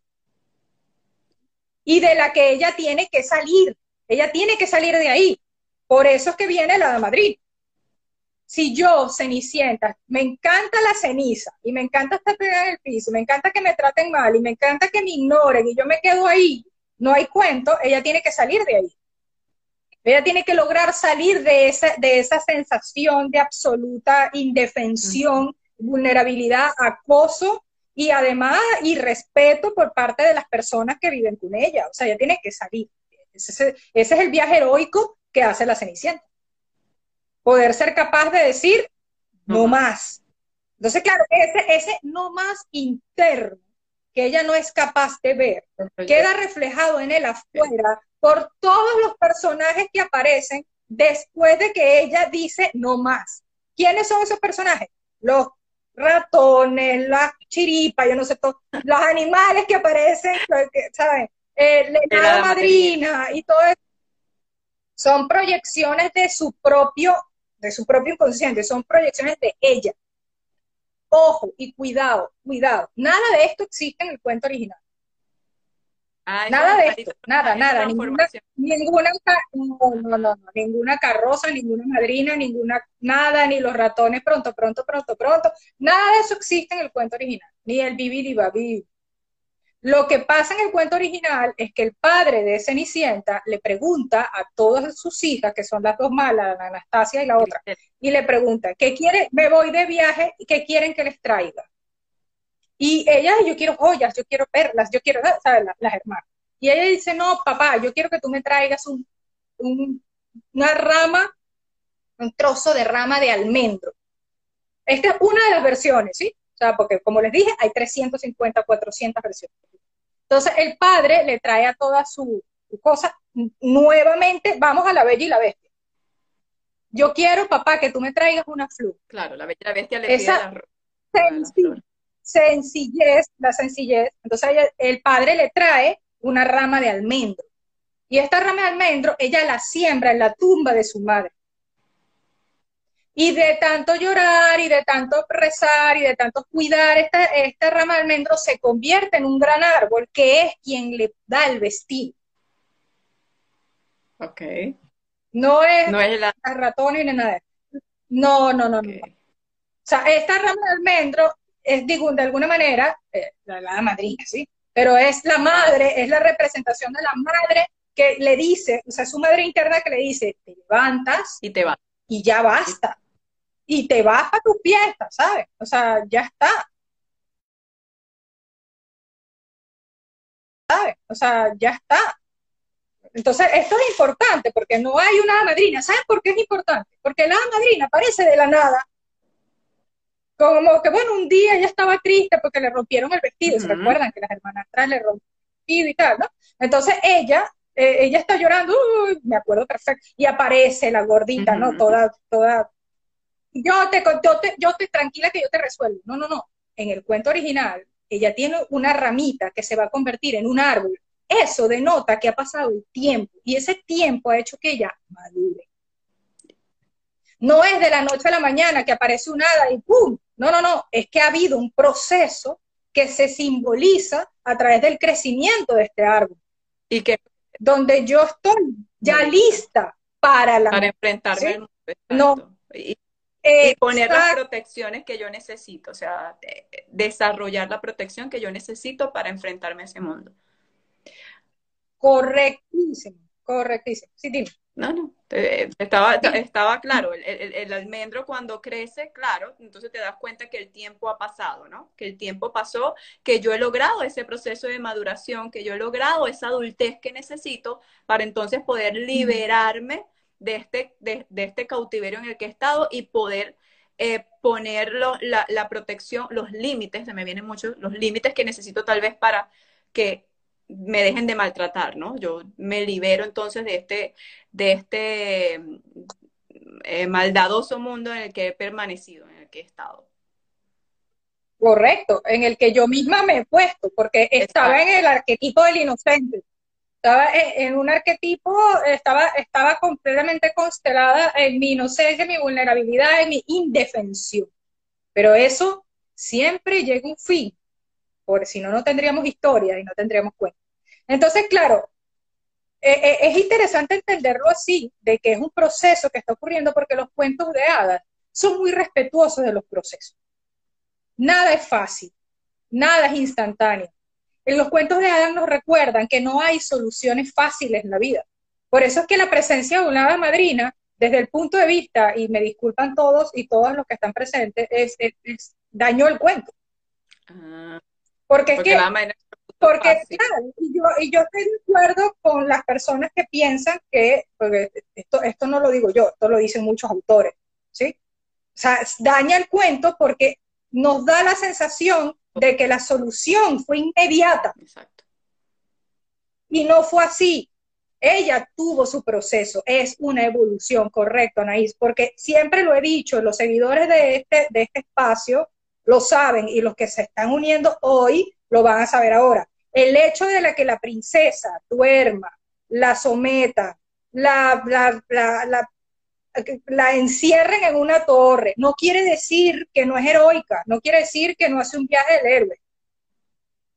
Y de la que ella tiene que salir, ella tiene que salir de ahí. Por eso es que viene la de Madrid. Si yo, Cenicienta, me encanta la ceniza y me encanta estar pegada en el piso, me encanta que me traten mal y me encanta que me ignoren y yo me quedo ahí, no hay cuento, ella tiene que salir de ahí. Ella tiene que lograr salir de esa, de esa sensación de absoluta indefensión, vulnerabilidad, acoso y además irrespeto por parte de las personas que viven con ella. O sea, ella tiene que salir. Ese, ese es el viaje heroico que hace la Cenicienta. Poder ser capaz de decir no, más. Entonces, claro, ese, ese no más interno que ella no es capaz de ver, queda reflejado en el afuera por todos los personajes que aparecen después de que ella dice no más. ¿Quiénes son esos personajes? Los ratones, las chiripas, yo no sé, todo, los animales que aparecen, ¿saben? Eh, la madrina y todo eso. Son proyecciones de su propio, de su propio inconsciente, son proyecciones de ella. Ojo y cuidado, cuidado. Nada de esto existe en el cuento original nada de esto, nada, nada, ninguna, ninguna, no, no, ninguna carroza, ninguna madrina, ninguna, nada, ni los ratones pronto, pronto, pronto, pronto, nada de eso existe en el cuento original, ni el babi. Lo que pasa en el cuento original es que el padre de Cenicienta le pregunta a todas sus hijas, que son las dos malas, la Anastasia y la otra, y le pregunta, ¿qué quiere? Me voy de viaje, y ¿qué quieren que les traiga? Y ella, yo quiero joyas, yo quiero perlas, yo quiero, ¿sabes? Las, hermanas. Y ella dice, no, papá, yo quiero que tú me traigas un, una rama, un trozo de rama de almendro. Esta es una de las versiones, ¿sí? O sea, porque como les dije, hay 350, 400 versiones. Entonces, el padre le trae a toda su, cosa, nuevamente, vamos a la bella y la bestia. Yo quiero, papá, que tú me traigas una flor. Claro, la bella y la bestia le Esa pide sencillez, la sencillez. Entonces el padre le trae una rama de almendro. Y esta rama de almendro, ella la siembra en la tumba de su madre. Y de tanto llorar y de tanto rezar y de tanto cuidar esta, esta rama de almendro se convierte en un gran árbol que es quien le da el vestido. Ok. No es, no es la... ratón ni nada. No, no, no, no. O sea, esta rama de almendro es, digo, de alguna manera, eh, la, madrina, ¿sí? Pero es la madre, es la representación de la madre que le dice, o sea, su madre interna que le dice, te levantas y te vas. Y ya basta. Y te vas a tu fiesta, ¿sabes? O sea, ya está. ¿Sabes? O sea, ya está. Entonces, esto es importante porque no hay una madrina. ¿Saben por qué es importante? Porque la madrina aparece de la nada como que, bueno, un día ella estaba triste porque le rompieron el vestido, ¿se recuerdan? Que las hermanas atrás le rompieron el vestido y tal, ¿no? Entonces ella, eh, ella está llorando, me acuerdo perfecto, y aparece la gordita, ¿no? Toda, toda, yo te, yo te, yo te, tranquila que yo te resuelvo. No, no, no. En el cuento original, ella tiene una ramita que se va a convertir en un árbol. Eso denota que ha pasado el tiempo y ese tiempo ha hecho que ella madure. No es de la noche a la mañana que aparece un hada y ¡pum! No, no, no, es que ha habido un proceso que se simboliza a través del crecimiento de este árbol. Y que donde yo estoy ya lista para la para enfrentarme no y, poner las protecciones que yo necesito, o sea, desarrollar la protección que yo necesito para enfrentarme a ese mundo. Correctísimo. Correctísimo. Sí, dime. No, no, estaba, estaba claro, el, almendro cuando crece, claro, entonces te das cuenta que el tiempo ha pasado, ¿no? Que el tiempo pasó, que yo he logrado ese proceso de maduración, que yo he logrado esa adultez que necesito para entonces poder liberarme de este, de, este cautiverio en el que he estado y poder eh, poner la, la protección, los límites, se me vienen muchos, los límites que necesito tal vez para que me dejen de maltratar, ¿no? Yo me libero entonces de este, de este eh, maldadoso mundo en el que he permanecido, en el que he estado. Correcto, en el que yo misma me he puesto, porque estaba en el arquetipo del inocente. Estaba en un arquetipo, estaba, estaba completamente constelada en mi inocencia, mi vulnerabilidad, en mi indefensión. Pero eso siempre llega a un fin porque si no, no tendríamos historia y no tendríamos cuenta. Entonces, claro, e, e, es interesante entenderlo así, de que es un proceso que está ocurriendo porque los cuentos de hadas son muy respetuosos de los procesos. Nada es fácil, nada es instantáneo. En los cuentos de hadas nos recuerdan que no hay soluciones fáciles en la vida. Por eso es que la presencia de una hada madrina, desde el punto de vista, y me disculpan todos y todas los que están presentes, es, dañó el cuento. Ah. Porque, es que, porque claro, y yo, y yo estoy de acuerdo con las personas que piensan que, porque esto, esto no lo digo yo, esto lo dicen muchos autores, ¿sí? O sea, daña el cuento porque nos da la sensación de que la solución fue inmediata. Exacto. Y no fue así. Ella tuvo su proceso, es una evolución, correcto, Anaís, porque siempre lo he dicho, los seguidores de este, de este espacio lo saben y los que se están uniendo hoy lo van a saber ahora. El hecho de la que la princesa duerma, la someta, la, la, la, la, encierren en una torre, no quiere decir que no es heroica, no quiere decir que no hace un viaje del héroe.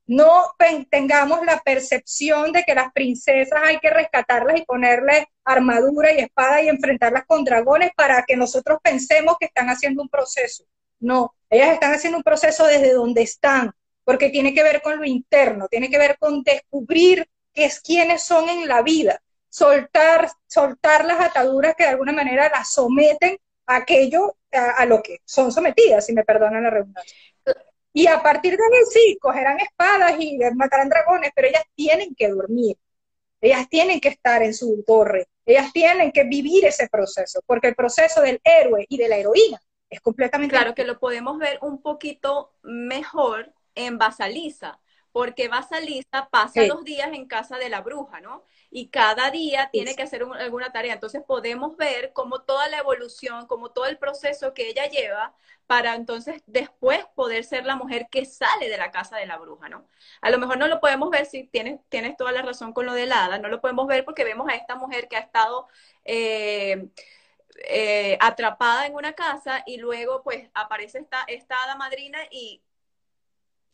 No tengamos la percepción de que las princesas hay que rescatarlas y ponerles armadura y espada y enfrentarlas con dragones para que nosotros pensemos que están haciendo un proceso. No, ellas están haciendo un proceso desde donde están, porque tiene que ver con lo interno, tiene que ver con descubrir qué es quiénes son en la vida, soltar, soltar las ataduras que de alguna manera las someten a aquello a, lo que son sometidas, si me perdonan la redundancia. Y a partir de ahí sí, cogerán espadas y matarán dragones, pero ellas tienen que dormir, ellas tienen que estar en su torre, ellas tienen que vivir ese proceso, porque el proceso del héroe y de la heroína es completamente... Claro que lo podemos ver un poquito mejor en Basaliza, porque Basaliza pasa los días en casa de la bruja, ¿no? Y cada día tiene que hacer alguna tarea. Entonces podemos ver cómo toda la evolución, como todo el proceso que ella lleva para entonces después poder ser la mujer que sale de la casa de la bruja, ¿no? A lo mejor no lo podemos ver, si tienes, tienes toda la razón con lo de hada, no lo podemos ver porque vemos a esta mujer que ha estado... Eh, eh, atrapada en una casa y luego pues aparece esta, esta hada madrina y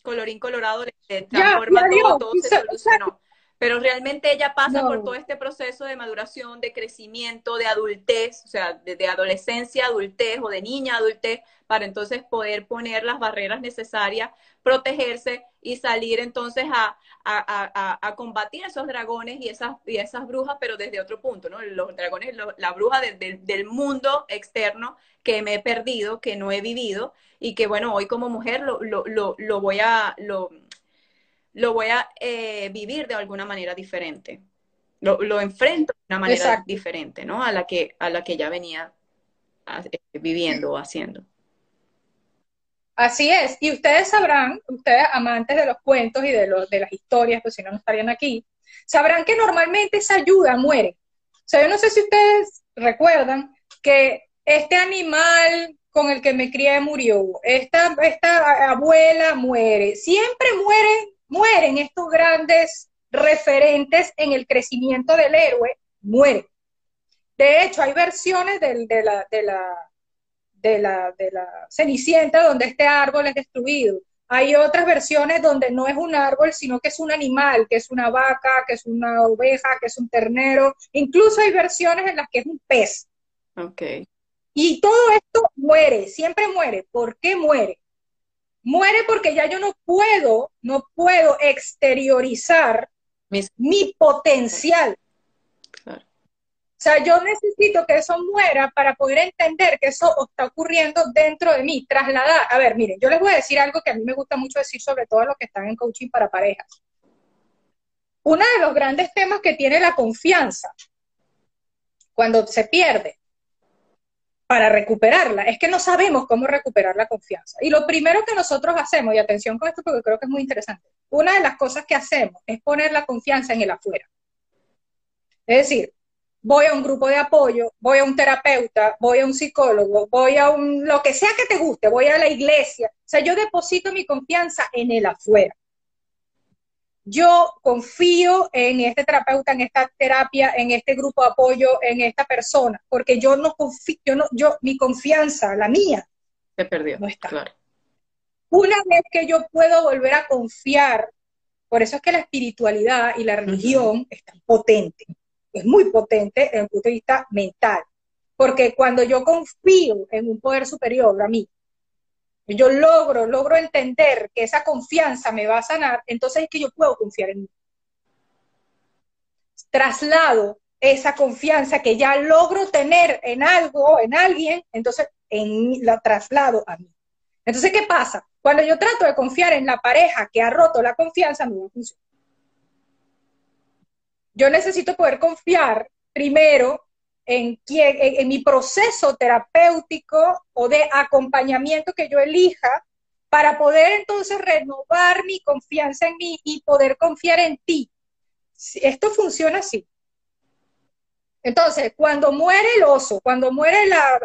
colorín colorado le transforma todo, todo se solucionó pero realmente ella pasa por todo este proceso de maduración, de crecimiento, de adultez, o sea, de, adolescencia, adultez o de niña, adultez, para entonces poder poner las barreras necesarias, protegerse y salir entonces a, a, combatir esos dragones y esas, y esas brujas, pero desde otro punto, ¿no? Los dragones, la bruja del mundo externo que me he perdido, que no he vivido y que, bueno, hoy como mujer lo, lo, lo, lo voy a... Lo, lo voy a eh, vivir de alguna manera diferente. Lo, lo, enfrento de una manera diferente, ¿no? A la que, a la que ya venía eh, viviendo o haciendo. Así es, y ustedes sabrán, ustedes amantes de los cuentos y de, los, de las historias, pues si no, no estarían aquí, sabrán que normalmente esa ayuda muere. O sea, yo no sé si ustedes recuerdan que este animal con el que me crié murió, esta, esta abuela muere, siempre muere mueren estos grandes referentes en el crecimiento del héroe, mueren. De hecho, hay versiones de, la, de, la, de, la, de la Cenicienta donde este árbol es destruido. Hay otras versiones donde no es un árbol, sino que es un animal, que es una vaca, que es una oveja, que es un ternero. Incluso hay versiones en las que es un pez. Okay. Y todo esto muere, siempre muere. ¿Por qué muere? Muere porque ya yo no puedo, no puedo exteriorizar mi potencial. sea, yo necesito que eso muera para poder entender que eso está ocurriendo dentro de mí, trasladar. A ver, miren, yo les voy a decir algo que a mí me gusta mucho decir, sobre todo los que están en coaching para parejas. Uno de los grandes temas que tiene la confianza cuando se pierde para recuperarla es que no sabemos cómo recuperar la confianza. Y lo primero que nosotros hacemos, y atención con esto porque creo que es muy interesante, una de las cosas que hacemos es poner la confianza en el afuera. Es decir, voy a un grupo de apoyo, voy a un terapeuta, voy a un psicólogo, voy a un, lo que sea que te guste, voy a la iglesia. O sea, yo deposito mi confianza en el afuera. Yo confío en este terapeuta, en esta terapia, en este grupo de apoyo, en esta persona, porque yo no confío, yo no, yo, mi confianza, la mía, se perdió. No está. Claro. Una vez que yo puedo volver a confiar, por eso es que la espiritualidad y la religión están potentes es muy potente desde el punto de vista mental. Porque cuando yo confío en un poder superior a mí, yo logro, logro entender que esa confianza me va a sanar, entonces es que yo puedo confiar en mí. Traslado esa confianza que ya logro tener en algo, en alguien, entonces en, la traslado a mí. Entonces, ¿qué pasa? Cuando yo trato de confiar en la pareja que ha roto la confianza, no funciona yo necesito poder confiar primero en, en, mi proceso terapéutico o de acompañamiento que yo elija para poder entonces renovar mi confianza en mí y poder confiar en ti. Esto funciona así. Entonces, cuando muere el oso, cuando muere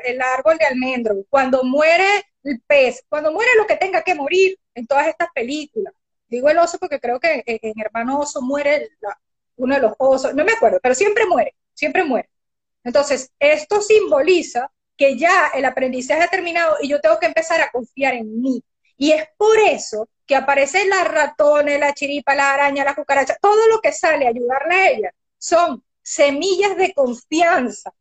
el árbol de almendro, cuando muere el pez, cuando muere lo que tenga que morir en todas estas películas, digo el oso porque creo que en Hermano Oso muere la, uno de los osos, no me acuerdo, pero siempre muere, siempre muere. Entonces, esto simboliza que ya el aprendizaje ha terminado y yo tengo que empezar a confiar en mí. Y es por eso que aparecen las ratones, la chiripa, la araña, la cucaracha, todo lo que sale a ayudarle a ella son semillas de confianza,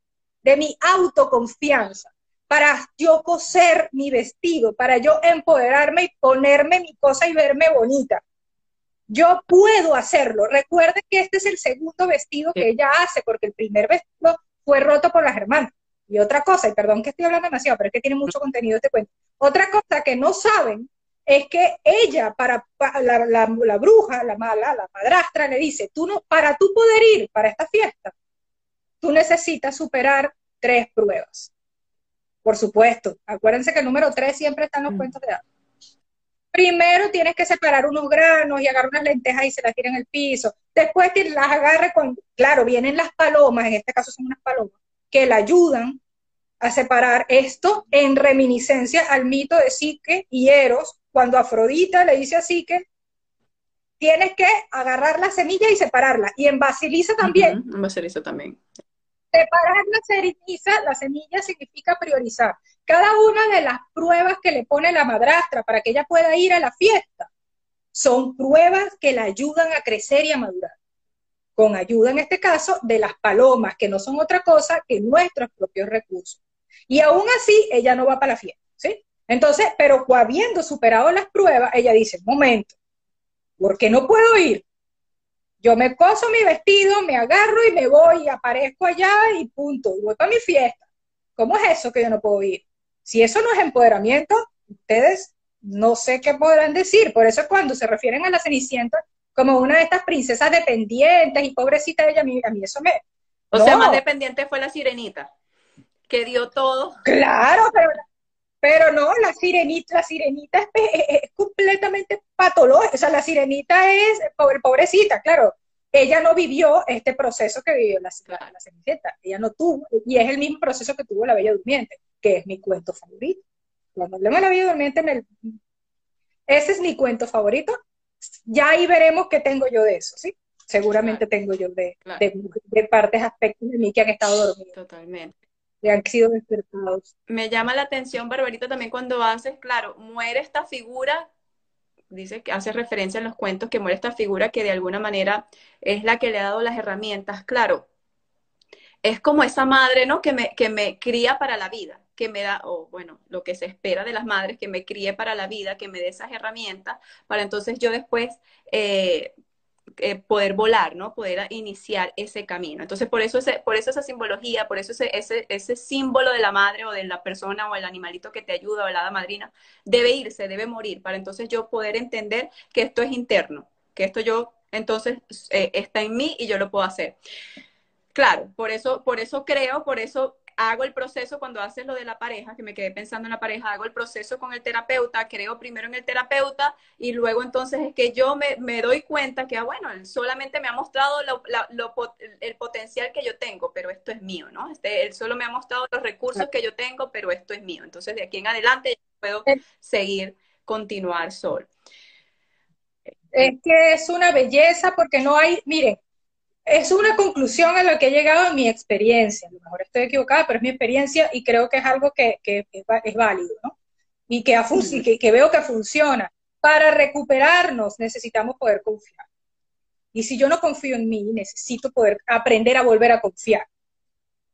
de mi autoconfianza, para yo coser mi vestido, para yo empoderarme y ponerme mi cosa y verme bonita. Yo puedo hacerlo. Recuerden que este es el segundo vestido que ella hace, porque el primer vestido fue roto por las hermanas. Y otra cosa, y perdón que estoy hablando demasiado, pero es que tiene mucho contenido este cuento. Otra cosa que no saben es que ella, para, la, bruja, la mala, la madrastra, le dice, tú no, para tú poder ir para esta fiesta, tú necesitas superar tres pruebas. Por supuesto, acuérdense que el número tres siempre está en los mm. cuentos de datos. Primero tienes que separar unos granos y agarrar unas lentejas y se las tira en el piso. Después las agarre con, claro, vienen las palomas, en este caso son unas palomas, que la ayudan a separar esto en reminiscencia al mito de Psique y Eros, cuando Afrodita le dice a Psique, tienes que agarrar la semilla y separarla. Y en Basilisa también. en Basilisa también. Separar la semilla, la semilla significa priorizar. Cada una de las pruebas que le pone la madrastra para que ella pueda ir a la fiesta son pruebas que la ayudan a crecer y a madurar. Con ayuda, en este caso, de las palomas, que no son otra cosa que nuestros propios recursos. Y aún así, ella no va para la fiesta, ¿sí? Entonces, pero habiendo superado las pruebas, ella dice, momento, ¿por qué no puedo ir? Yo me coso mi vestido, me agarro y me voy, aparezco allá y punto, voy para mi fiesta. ¿Cómo es eso que yo no puedo ir? Si eso no es empoderamiento, ustedes no sé qué podrán decir. Por eso cuando se refieren a la Cenicienta como una de estas princesas dependientes y pobrecita de ella, a mí, a mí eso me... O sea, más dependiente fue la sirenita, que dio todo. Claro, pero, pero no, la sirenita, la sirenita es, completamente patológica. O sea, la sirenita es pobre, pobrecita, claro. Ella no vivió este proceso que vivió la, la, la Cenicienta. Ella no tuvo, y es el mismo proceso que tuvo la Bella Durmiente que es mi cuento favorito. Cuando hablemos de la vida durmiente, ese es mi cuento favorito. Ya ahí veremos qué tengo yo de eso, ¿sí? Seguramente tengo yo de, de, partes, aspectos de mí que han estado dormidos. Totalmente. Que han sido despertados. Me llama la atención, Barbarita, también cuando haces, claro, muere esta figura dice que hace referencia en los cuentos que muere esta figura que de alguna manera es la que le ha dado las herramientas. Claro, es como esa madre, ¿no? Que me, que me cría para la vida que me da, o bueno, lo que se espera de las madres, que me críe para la vida, que me dé esas herramientas, para entonces yo después eh, eh, poder volar, ¿no? Poder iniciar ese camino. Entonces, por eso, ese, por eso esa simbología, por eso ese, ese, ese, símbolo de la madre o de la persona o el animalito que te ayuda o la hada madrina debe irse, debe morir, para entonces yo poder entender que esto es interno, que esto yo, entonces, eh, está en mí y yo lo puedo hacer. Claro, por eso, por eso creo, por eso hago el proceso cuando haces lo de la pareja, que me quedé pensando en la pareja, hago el proceso con el terapeuta, creo primero en el terapeuta y luego entonces es que yo me, doy cuenta que, ah, bueno, él solamente me ha mostrado el potencial que yo tengo, pero esto es mío, ¿no? Este, él solo me ha mostrado los recursos que yo tengo, pero esto es mío. Entonces de aquí en adelante puedo seguir, continuar solo. Es que es una belleza porque no hay, miren, es una conclusión a la que he llegado en mi experiencia. A lo mejor estoy equivocada, pero es mi experiencia y creo que es algo que, es válido, ¿no? Y que, que, veo que funciona. Para recuperarnos necesitamos poder confiar. Y si yo no confío en mí, necesito poder aprender a volver a confiar.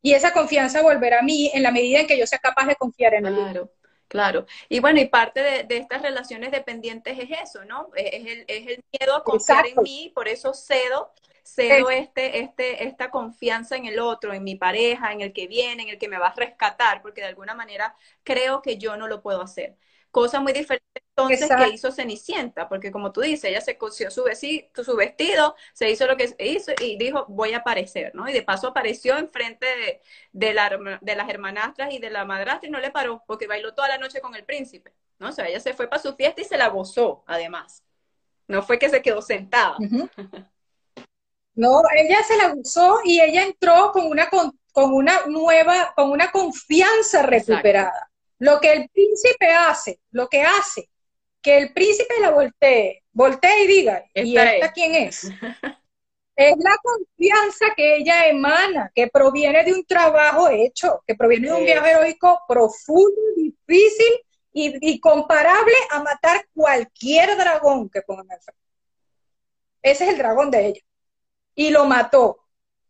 Y esa confianza volverá a mí en la medida en que yo sea capaz de confiar en Claro, claro. Y bueno, y parte de, estas relaciones dependientes es eso, ¿no? Es el, es el miedo a confiar en mí, por eso cedo cedo este, este, esta confianza en el otro, en mi pareja, en el que viene, en el que me va a rescatar, porque de alguna manera creo que yo no lo puedo hacer. Cosa muy diferente entonces que hizo Cenicienta, porque como tú dices, ella se cosió su, vestido, su vestido, se hizo lo que hizo y dijo, voy a aparecer, ¿no? Y de paso apareció enfrente de, de, la, de las hermanastras y de la madrastra y no le paró, porque bailó toda la noche con el príncipe, ¿no? O sea, ella se fue para su fiesta y se la gozó, además. No fue que se quedó sentada. No, ella se la usó y ella entró con una, con, una nueva, con una confianza recuperada. Lo que el príncipe hace, lo que hace, que el príncipe la voltee, voltee y diga, ¿y esta quién es? es la confianza que ella emana, que proviene de un trabajo hecho, que proviene de un viaje heroico profundo, difícil y, y, comparable a matar cualquier dragón que pongan al frente. Ese es el dragón de ella y lo mató.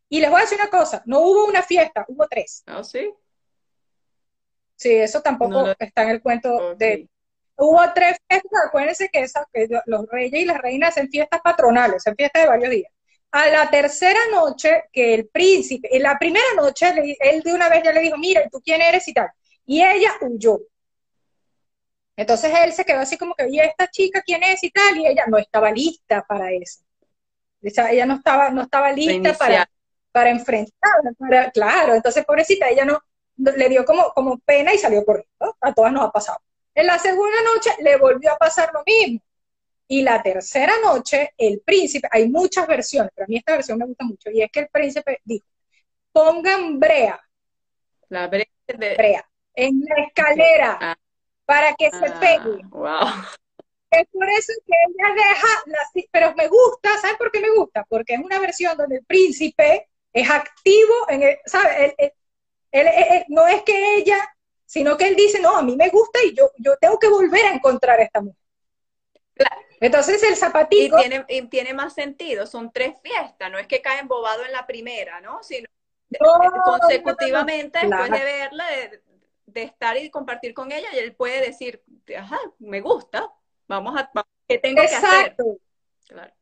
Y les voy a decir una cosa, no hubo una fiesta, hubo tres. ¿Ah, sí? Sí, eso tampoco está en el cuento de... Hubo tres fiestas, acuérdense que, esa, que los reyes y las reinas hacen fiestas patronales, hacen fiestas de varios días. A la tercera noche, que el príncipe, en la primera noche, él de una vez ya le dijo, mira, ¿tú quién eres y tal? Y ella huyó. Entonces él se quedó así como que, ¿y esta chica quién es y tal? Y ella no estaba lista para eso ella no estaba, no estaba lista para, para enfrentar, claro, entonces pobrecita, ella no, le dio como, como pena y salió corriendo, a todas nos ha pasado. En la segunda noche le volvió a pasar lo mismo. Y la tercera noche, el príncipe, hay muchas versiones, pero a mí esta versión me gusta mucho, y es que el príncipe dijo, pongan brea, la brea, brea en la escalera ah. para que se ah, pegue. Wow. Es por eso que ella deja, pero me gusta, ¿sabes por qué me gusta? Porque es una versión donde el príncipe es activo, en el, ¿sabes? no es que ella, sino que él dice, no, a mí me gusta y yo, yo tengo que volver a encontrar a esta mujer. Entonces el zapatito... Y tiene, y tiene más sentido, son tres fiestas, no es que cae embobado en la primera, ¿no? Sino consecutivamente, después de verla, de, de, estar y compartir con ella, y él puede decir, ajá, me gusta, Vamos a, ¿qué tengo Exacto. que hacer?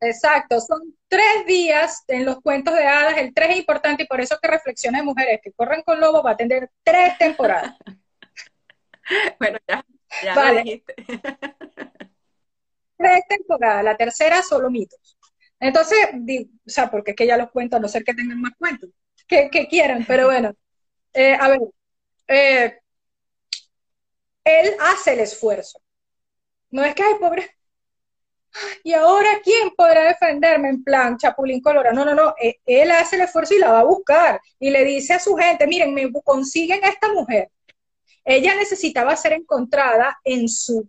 Exacto, son tres días en los cuentos de hadas, el tres es importante y por eso que reflexiona de mujeres que corren con lobos va a tener tres temporadas. bueno, ya, ya lo dijiste. tres temporadas, la tercera solo mitos. Entonces, o sea, porque es que ya los cuento, a no ser que tengan más cuentos, que, quieran, pero bueno, eh, a ver, eh, él hace el esfuerzo. No es que, ay, pobre. ¿Y ahora quién podrá defenderme en plan Chapulín Colorado? No, no, no. E, él hace el esfuerzo y la va a buscar. Y le dice a su gente, miren, me consiguen a esta mujer. Ella necesitaba ser encontrada en su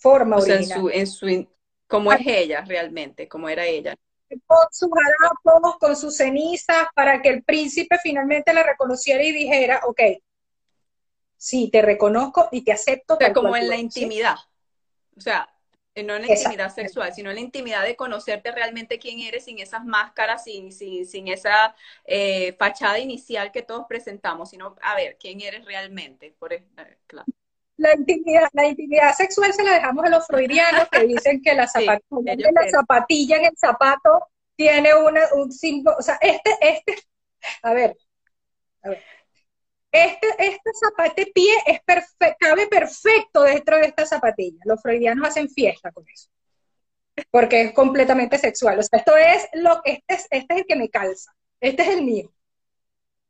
forma o En su, en su, como es ella realmente, como era ella. Con sus harapos, con sus cenizas, para que el príncipe finalmente la reconociera y dijera, ok, sí, te reconozco y te acepto. como en la intimidad. O sea, eh, no en la intimidad sexual, sino en la intimidad de conocerte realmente quién eres sin esas máscaras, sin, sin, sin esa eh, fachada inicial que todos presentamos, sino a ver quién eres realmente. Por, eh, claro. la intimidad, la intimidad sexual se la dejamos a los freudianos que dicen que la zapatilla, la zapatilla en el zapato tiene una, un símbolo, o sea, este, este, a ver, a ver, este, este zapato pie es cabe perfecto dentro de esta zapatilla. Los freudianos hacen fiesta con eso. Porque es completamente sexual. O sea, esto es lo que este es, este es el que me calza. Este es el mío.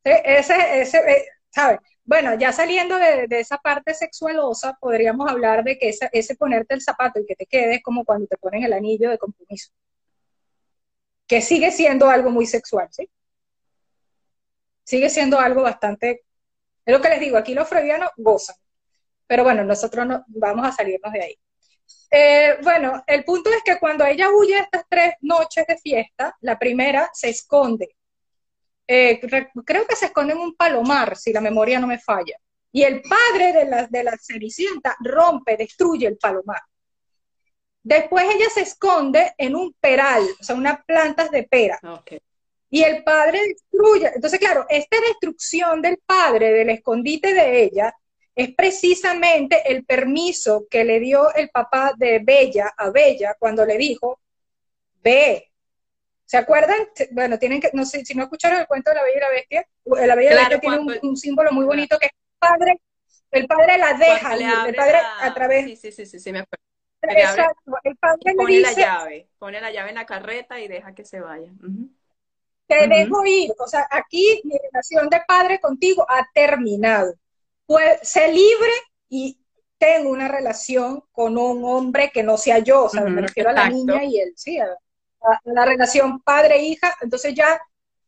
Ese, ese, eh, ¿sabes? Bueno, ya saliendo de, esa parte sexualosa, podríamos hablar de que ese, ese ponerte el zapato y que te quede es como cuando te ponen el anillo de compromiso. Que sigue siendo algo muy sexual, ¿sí? Sigue siendo algo bastante es lo que les digo, aquí los freudianos gozan. Pero bueno, nosotros no, vamos a salirnos de ahí. Eh, bueno, el punto es que cuando ella huye estas tres noches de fiesta, la primera se esconde. Eh, creo que se esconde en un palomar, si la memoria no me falla. Y el padre de la, de la Cenicienta rompe, destruye el palomar. Después ella se esconde en un peral, o sea, unas plantas de pera. Okay. Y el padre destruye. Entonces, claro, esta destrucción del padre, del escondite de ella, es precisamente el permiso que le dio el papá de Bella a Bella cuando le dijo, ve. ¿Se acuerdan? Bueno, tienen que, no sé, si no escucharon el cuento de la Bella y la Bestia, la Bella y la Bestia tiene un, símbolo muy bonito que es el padre, el padre la deja, el padre a través. Sí, sí, sí, sí, sí me acuerdo. Exacto, el padre pone le dice, la llave, pone la llave en la carreta y deja que se vaya te dejo ir. O sea, aquí mi relación de padre contigo ha terminado. Pues sé libre y tengo una relación con un hombre que no sea yo, o sea, me refiero a la niña y él, sí, a, la relación padre-hija. Entonces ya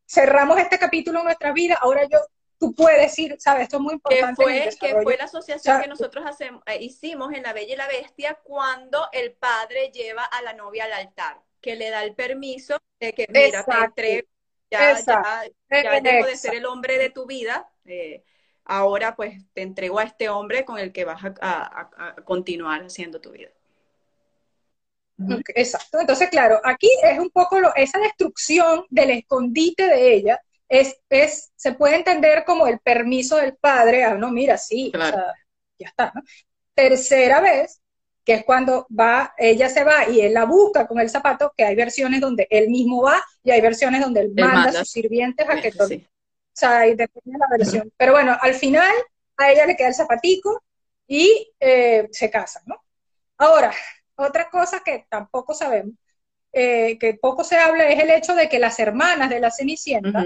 cerramos este capítulo en nuestra vida, ahora yo, tú puedes ir, ¿sabes? Esto es muy importante. Que fue, que fue la asociación que nosotros hacemos, eh, hicimos en La Bella y la Bestia cuando el padre lleva a la novia al altar, que le da el permiso de que, mira, te entrego ya, ya, dejo de ser el hombre de tu vida, eh, ahora pues te entrego a este hombre con el que vas a, continuar haciendo tu vida. Exacto. Entonces, claro, aquí es un poco lo, esa destrucción del escondite de ella, es, es, se puede entender como el permiso del padre, ah, no, mira, sí, ya está. Tercera vez, que es cuando va, ella se va y él la busca con el zapato, que hay versiones donde él mismo va y hay versiones donde él, manda, a sus sirvientes a que sí. O sea, ahí depende de la versión. Pero bueno, al final a ella le queda el zapatico y eh, se casan, ¿no? Ahora, otra cosa que tampoco sabemos, eh, que poco se habla, es el hecho de que las hermanas de la Cenicienta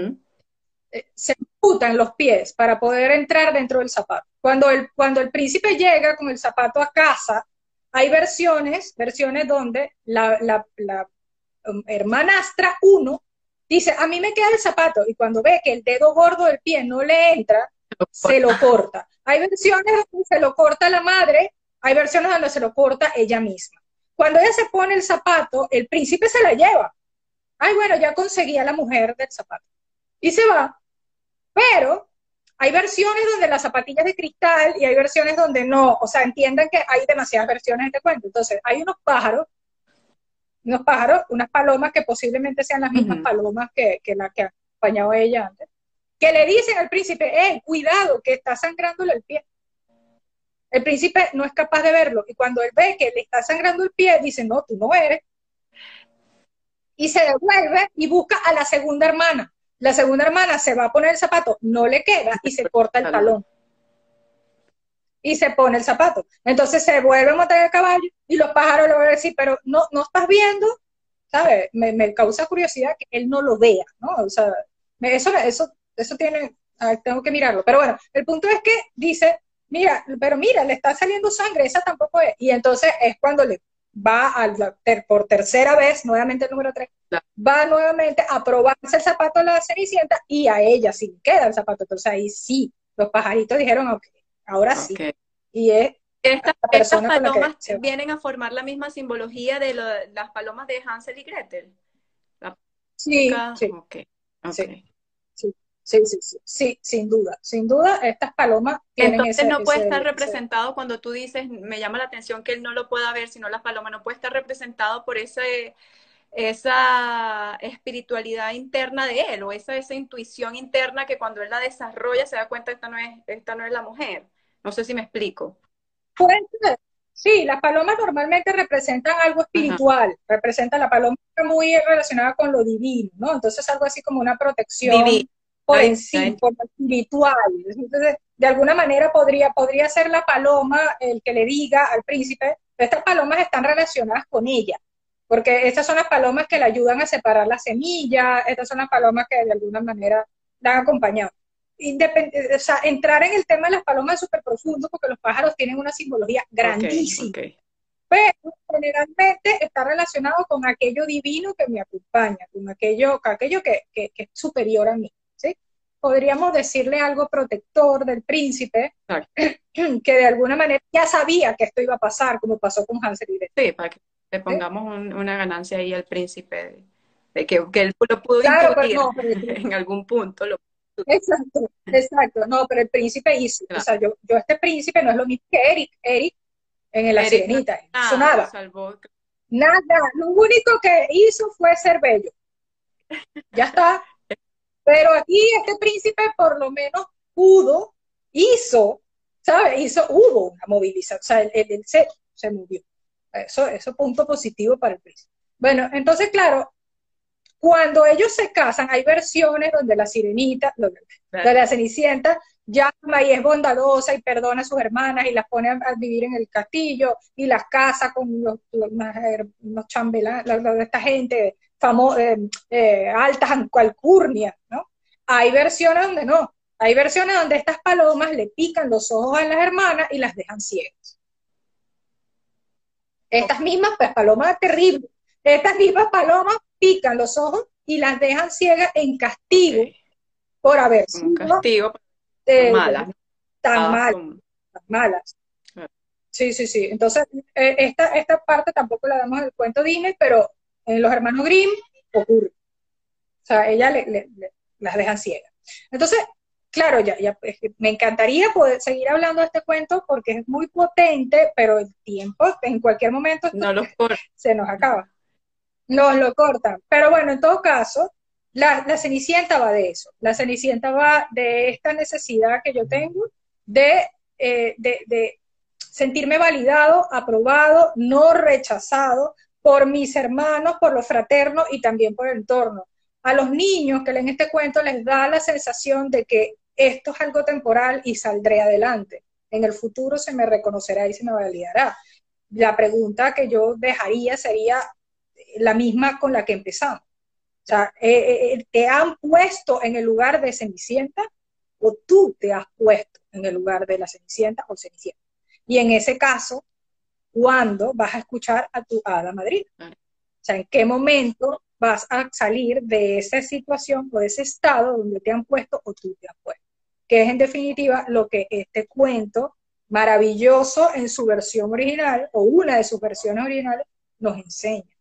eh, se amputan los pies para poder entrar dentro del zapato. Cuando el, cuando el príncipe llega con el zapato a casa, hay versiones, versiones donde la, la, um, hermanastra 1 dice, a mí me queda el zapato, y cuando ve que el dedo gordo del pie no le entra, se lo corta. Hay versiones donde se lo corta la madre, hay versiones donde se lo corta ella misma. Cuando ella se pone el zapato, el príncipe se la lleva. Ay, bueno, ya conseguí a la mujer del zapato. Y se va. Pero hay versiones donde las zapatillas de cristal y hay versiones donde no. O sea, entiendan que hay demasiadas versiones de este cuento. Entonces, hay unos pájaros, unos pájaros, unas palomas que posiblemente sean las mismas palomas que, que las que ha acompañado ella antes, que le dicen al príncipe, eh, cuidado, que está sangrándole el pie. El príncipe no es capaz de verlo y cuando él ve que le está sangrando el pie, dice, no, tú no eres. Y se devuelve y busca a la segunda hermana la segunda hermana se va a poner el zapato, no le queda y se corta el talón. Y se pone el zapato. Entonces se vuelve a montar el caballo y los pájaros le van a decir, pero no, no estás viendo, ¿sabes? Me, causa curiosidad que él no lo vea, ¿no? O sea, eso, eso, eso tiene, tengo que mirarlo. Pero bueno, el punto es que dice, mira, pero mira, le está saliendo sangre, esa tampoco es. Y entonces es cuando le va por tercera vez, nuevamente el número tres, va nuevamente a probarse el zapato de la Cenicienta y a ella sí queda el zapato. Entonces ahí sí, los pajaritos dijeron, ok, ahora sí. Y es estas, palomas vienen a formar la misma simbología de las palomas de Hansel y Gretel. sí, sí. sí. Sí, sí, sí, sí, sin duda, sin duda, estas palomas tienen Entonces no puede estar representado cuando tú dices, me llama la atención que él no lo pueda ver, sino las palomas, no puede estar representado por ese, esa espiritualidad interna de él, o esa, esa intuición interna que cuando él la desarrolla se da cuenta, esta no es, esta no es la mujer. No sé si me explico. Puede ser. Sí, las palomas normalmente representan algo espiritual, representa la paloma muy relacionada con lo divino, ¿no? Entonces algo así como una protección por encima, por lo espiritual. Entonces, de alguna manera podría, podría ser la paloma el que le diga al príncipe, estas palomas están relacionadas con ella, porque estas son las palomas que le ayudan a separar la semilla, estas son las palomas que de alguna manera la han acompañado o sea, entrar en el tema de las palomas es súper profundo porque los pájaros tienen una simbología grandísima. Pero generalmente está relacionado con aquello divino que me acompaña, con aquello, aquello que, que, es superior a mí. Podríamos decirle algo protector del príncipe, que de alguna manera ya sabía que esto iba a pasar, como pasó con Hansel y Gretel. Sí, para que le pongamos una ganancia ahí al príncipe, de que, que él lo pudo claro, en algún punto. Lo Exacto, exacto. No, pero el príncipe hizo. O sea, yo, yo este príncipe no es lo mismo que Eric. Eric en la sirenita. hizo nada. Nada. Lo único que hizo fue ser bello. Ya está. Pero aquí este príncipe por lo menos pudo, hizo, ¿sabes? Hizo, hubo una movilización. O sea, el, el, se, se movió. Eso, eso punto positivo para el príncipe. Bueno, entonces, claro, cuando ellos se casan, hay versiones donde la sirenita, donde la cenicienta, llama y es bondadosa y perdona a sus hermanas y las pone a, vivir en el castillo y las casa con los, los, chambelanes, de esta gente famosa, eh, eh, altas alcurnias, ¿no? Hay versiones donde no, hay versiones donde estas palomas le pican los ojos a las hermanas y las dejan ciegas. Estas mismas pues, palomas terribles, estas mismas palomas pican los ojos y las dejan ciegas en castigo por haber sido castigo malas. Tan, ah, mal, tan malas. Ah. Sí, sí, sí. Entonces, eh, esta, esta parte tampoco la damos en el cuento Disney, pero en los hermanos Grimm ocurre. O sea, ella le, las dejan ciegas. Entonces, claro, ya, ya me encantaría poder seguir hablando de este cuento porque es muy potente, pero el tiempo en cualquier momento no se nos acaba. Nos lo cortan. Pero bueno, en todo caso, la, Cenicienta va de eso. La Cenicienta va de esta necesidad que yo tengo de, eh, de sentirme validado, aprobado, no rechazado por mis hermanos, por los fraternos y también por el entorno. A los niños que leen este cuento les da la sensación de que esto es algo temporal y saldré adelante. En el futuro se me reconocerá y se me validará. La pregunta que yo dejaría sería, la misma con la que empezamos. O sea, eh, eh, eh, ¿te han puesto en el lugar de Cenicienta o tú te has puesto en el lugar de la Cenicienta o Cenicienta? Y en ese caso, ¿cuándo vas a escuchar a tu hada madrina? O sea, ¿en qué momento vas a salir de esa situación o de ese estado donde te han puesto o tú te has puesto? Que es en definitiva lo que este cuento maravilloso en su versión original o una de sus versiones originales nos enseña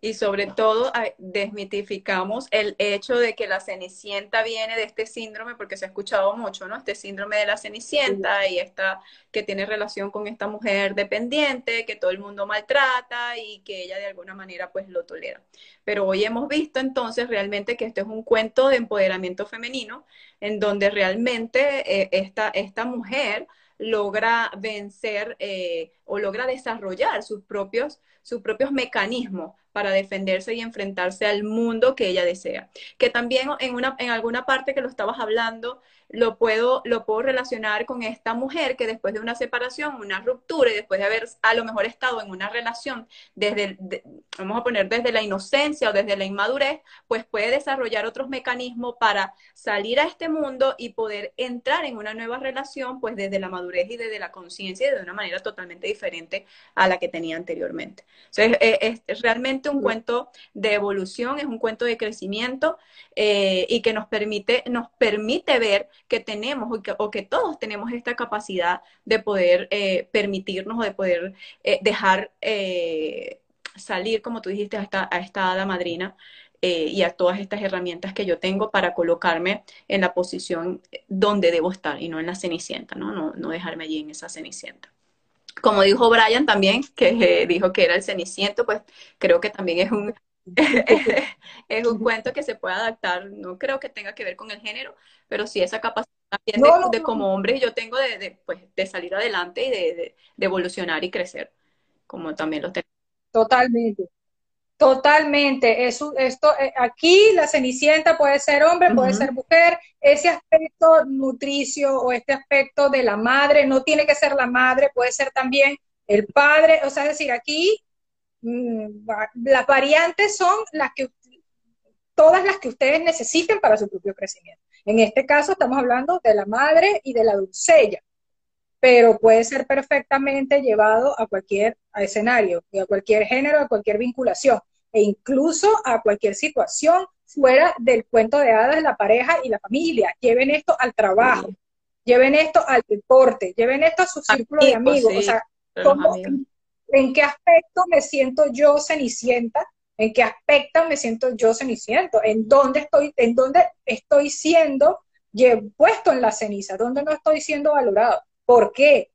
y sobre todo desmitificamos el hecho de que la cenicienta viene de este síndrome, porque se ha escuchado mucho, ¿no? Este síndrome de la cenicienta y esta que tiene relación con esta mujer dependiente, que todo el mundo maltrata y que ella de alguna manera pues lo tolera. Pero hoy hemos visto entonces realmente que este es un cuento de empoderamiento femenino, en donde realmente eh, esta, esta mujer logra vencer eh, o logra desarrollar sus propios, sus propios mecanismos para defenderse y enfrentarse al mundo que ella desea. Que también en, una, en alguna parte que lo estabas hablando, lo puedo, lo puedo relacionar con esta mujer que después de una separación, una ruptura y después de haber a lo mejor estado en una relación desde, vamos a poner desde la inocencia o desde la inmadurez, pues puede desarrollar otros mecanismos para salir a este mundo y poder entrar en una nueva relación, pues desde la madurez y desde la conciencia y de una manera totalmente diferente a la que tenía anteriormente. Entonces, es, es realmente un cuento de evolución, es un cuento de crecimiento eh, y que nos permite, nos permite ver que tenemos o que, todos tenemos esta capacidad de poder eh, permitirnos o de poder eh, dejar salir, como tú dijiste, a esta, a esta hada madrina. y a todas estas herramientas que yo tengo para colocarme en la posición donde debo estar y no en la cenicienta, ¿no? No, no dejarme allí en esa cenicienta como dijo Brian también, que dijo que era el ceniciento, pues creo que también es un, es un cuento que se puede adaptar, no creo que tenga que ver con el género, pero sí esa capacidad también de, como hombre yo tengo de, pues, de salir adelante y de, evolucionar y crecer, como también lo tengo. Totalmente. Totalmente. Esto, eh, aquí la cenicienta puede ser hombre, puede ser mujer. Ese aspecto nutricio o este aspecto de la madre no tiene que ser la madre, puede ser también el padre. O sea, es decir, aquí mm, las variantes son las que todas las que ustedes necesiten para su propio crecimiento. En este caso estamos hablando de la madre y de la doncella, pero puede ser perfectamente llevado a cualquier escenario, a cualquier género, a cualquier vinculación e incluso a cualquier situación fuera del cuento de hadas de la pareja y la familia. Lleven esto al trabajo, lleven esto al deporte, lleven esto a su círculo de amigos. o sea, ¿en qué aspecto me siento yo cenicienta ¿En qué aspecto me siento yo ceniciento? ¿En dónde estoy, en dónde estoy siendo puesto en la ceniza? ¿Dónde no estoy siendo valorado? ¿Por qué?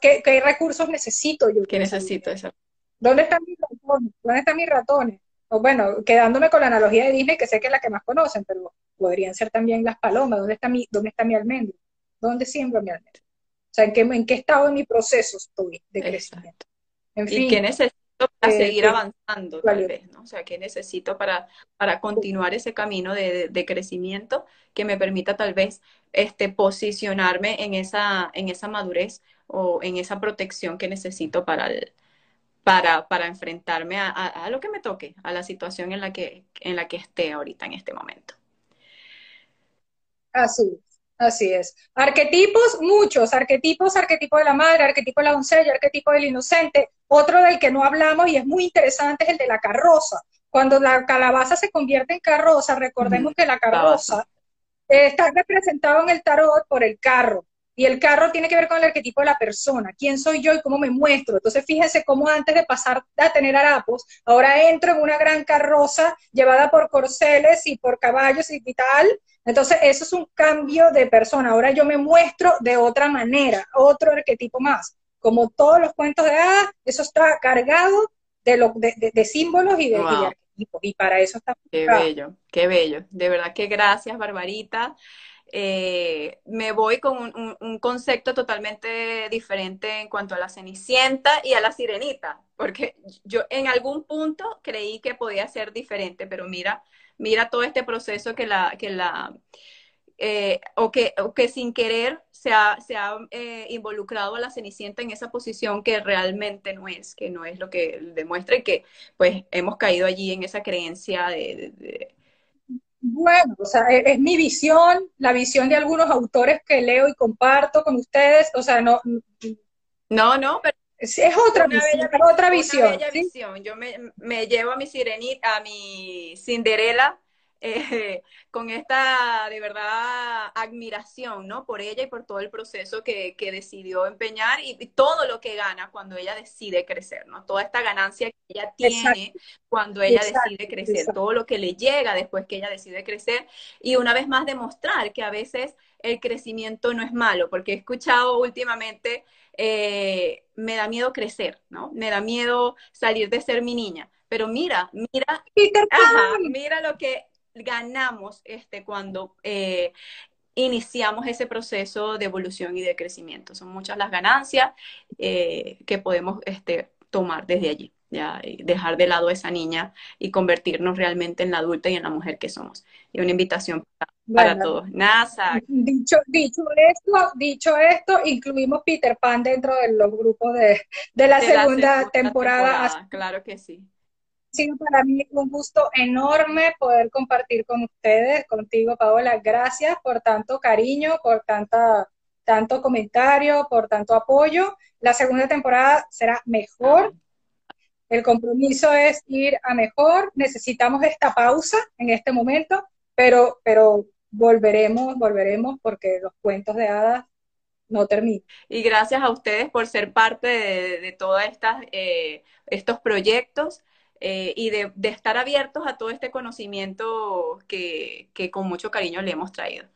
qué, recursos necesito yo? ¿Qué necesito? Eso? ¿Dónde están mis ratones? ¿Dónde están mis ratones? O bueno, quedándome con la analogía de Disney, que sé que es la que más conocen, pero podrían ser también las palomas. ¿Dónde está mi, dónde está mi almendro? ¿Dónde siembro mi almendro? O sea, ¿en qué, en qué estado de mi proceso estoy de crecimiento? En fin, ¿Y qué necesito para eh, seguir avanzando, tal vez, ¿no? O sea, ¿qué necesito para, para continuar ese camino de, de, crecimiento que me permita tal vez este, posicionarme en esa, en esa madurez o en esa protección que necesito para, para, para enfrentarme a, a, lo que me toque, a la situación en la que, en la que esté ahorita en este momento. Así Así es. Arquetipos, muchos. Arquetipos, arquetipo de la madre, arquetipo de la doncella, arquetipo del inocente. Otro del que no hablamos y es muy interesante es el de la carroza. Cuando la calabaza se convierte en carroza, recordemos que la carroza está representado en el tarot por el carro. Y el carro tiene que ver con el arquetipo de la persona, quién soy yo y cómo me muestro. Entonces fíjense cómo antes de pasar a tener harapos, ahora entro en una gran carroza llevada por corceles y por caballos y tal. Entonces eso es un cambio de persona. Ahora yo me muestro de otra manera, otro arquetipo más. Como todos los cuentos de hadas, eso está cargado de, lo, de, símbolos y de, arquetipos. Y para eso está. Qué bello, qué bello. De verdad que gracias, Barbarita. Eh, me voy con un, concepto totalmente diferente en cuanto a la cenicienta y a la sirenita, porque yo en algún punto creí que podía ser diferente, pero mira, mira todo este proceso que la, que la, eh, o, que, que sin querer se ha, se ha eh, involucrado a la Cenicienta en esa posición que realmente no es, que no es lo que demuestra que pues hemos caído allí en esa creencia de bueno, o sea, e-, es, mi visión, la visión de algunos autores que leo y comparto con ustedes, o sea, no... No, no, pero... Es, otra visión, otra visión. visión. Yo me, me, llevo a mi sirenita, a mi Cinderela, eh, con esta de verdad admiración, ¿no? Por ella y por todo el proceso que, que decidió empeñar y, todo lo que gana cuando ella decide crecer, ¿no? Toda esta ganancia que ella tiene cuando ella decide crecer, todo lo que le llega después que ella decide crecer y una vez más demostrar que a veces el crecimiento no es malo, porque he escuchado últimamente, eh, me da miedo crecer, ¿no? Me da miedo salir de ser mi niña. Pero mira, mira, mira lo que ganamos este, cuando eh, iniciamos ese proceso de evolución y de crecimiento. Son muchas las ganancias eh, que podemos este, tomar desde allí. Ya, y dejar de lado a esa niña y convertirnos realmente en la adulta y en la mujer que somos. Y una invitación para, todos. NASA. Dicho, dicho, esto, dicho esto, incluimos Peter Pan dentro de los grupos de, la, segunda, temporada. Claro que sí sido para mí un gusto enorme poder compartir con ustedes, contigo, Paola. Gracias por tanto cariño, por tanta, tanto comentario, por tanto apoyo. La segunda temporada será mejor. El compromiso es ir a mejor. Necesitamos esta pausa en este momento, pero, pero volveremos, volveremos porque los cuentos de hadas no terminan. Y gracias a ustedes por ser parte de, de todos eh, estos proyectos. Eh, y de, estar abiertos a todo este conocimiento que, con mucho cariño le hemos traído.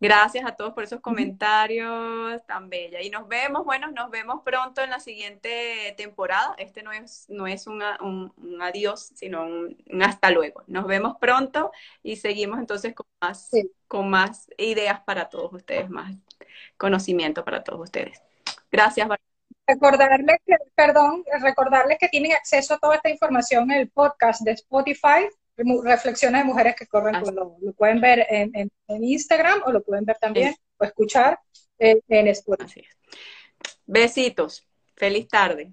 Gracias a todos por esos comentarios tan bella. Y nos vemos, bueno, nos vemos pronto en la siguiente temporada. Este no es, no es un, adiós, sino un, hasta luego. Nos vemos pronto y seguimos entonces con más, con más ideas para todos ustedes, más conocimiento para todos ustedes. Gracias. Recordarles que, perdón, recordarles que tienen acceso a toda esta información en el podcast de Spotify reflexiones de mujeres que corren con Lo pueden ver en, Instagram o lo pueden ver también o escuchar en, en Spotify. Besitos. Feliz tarde.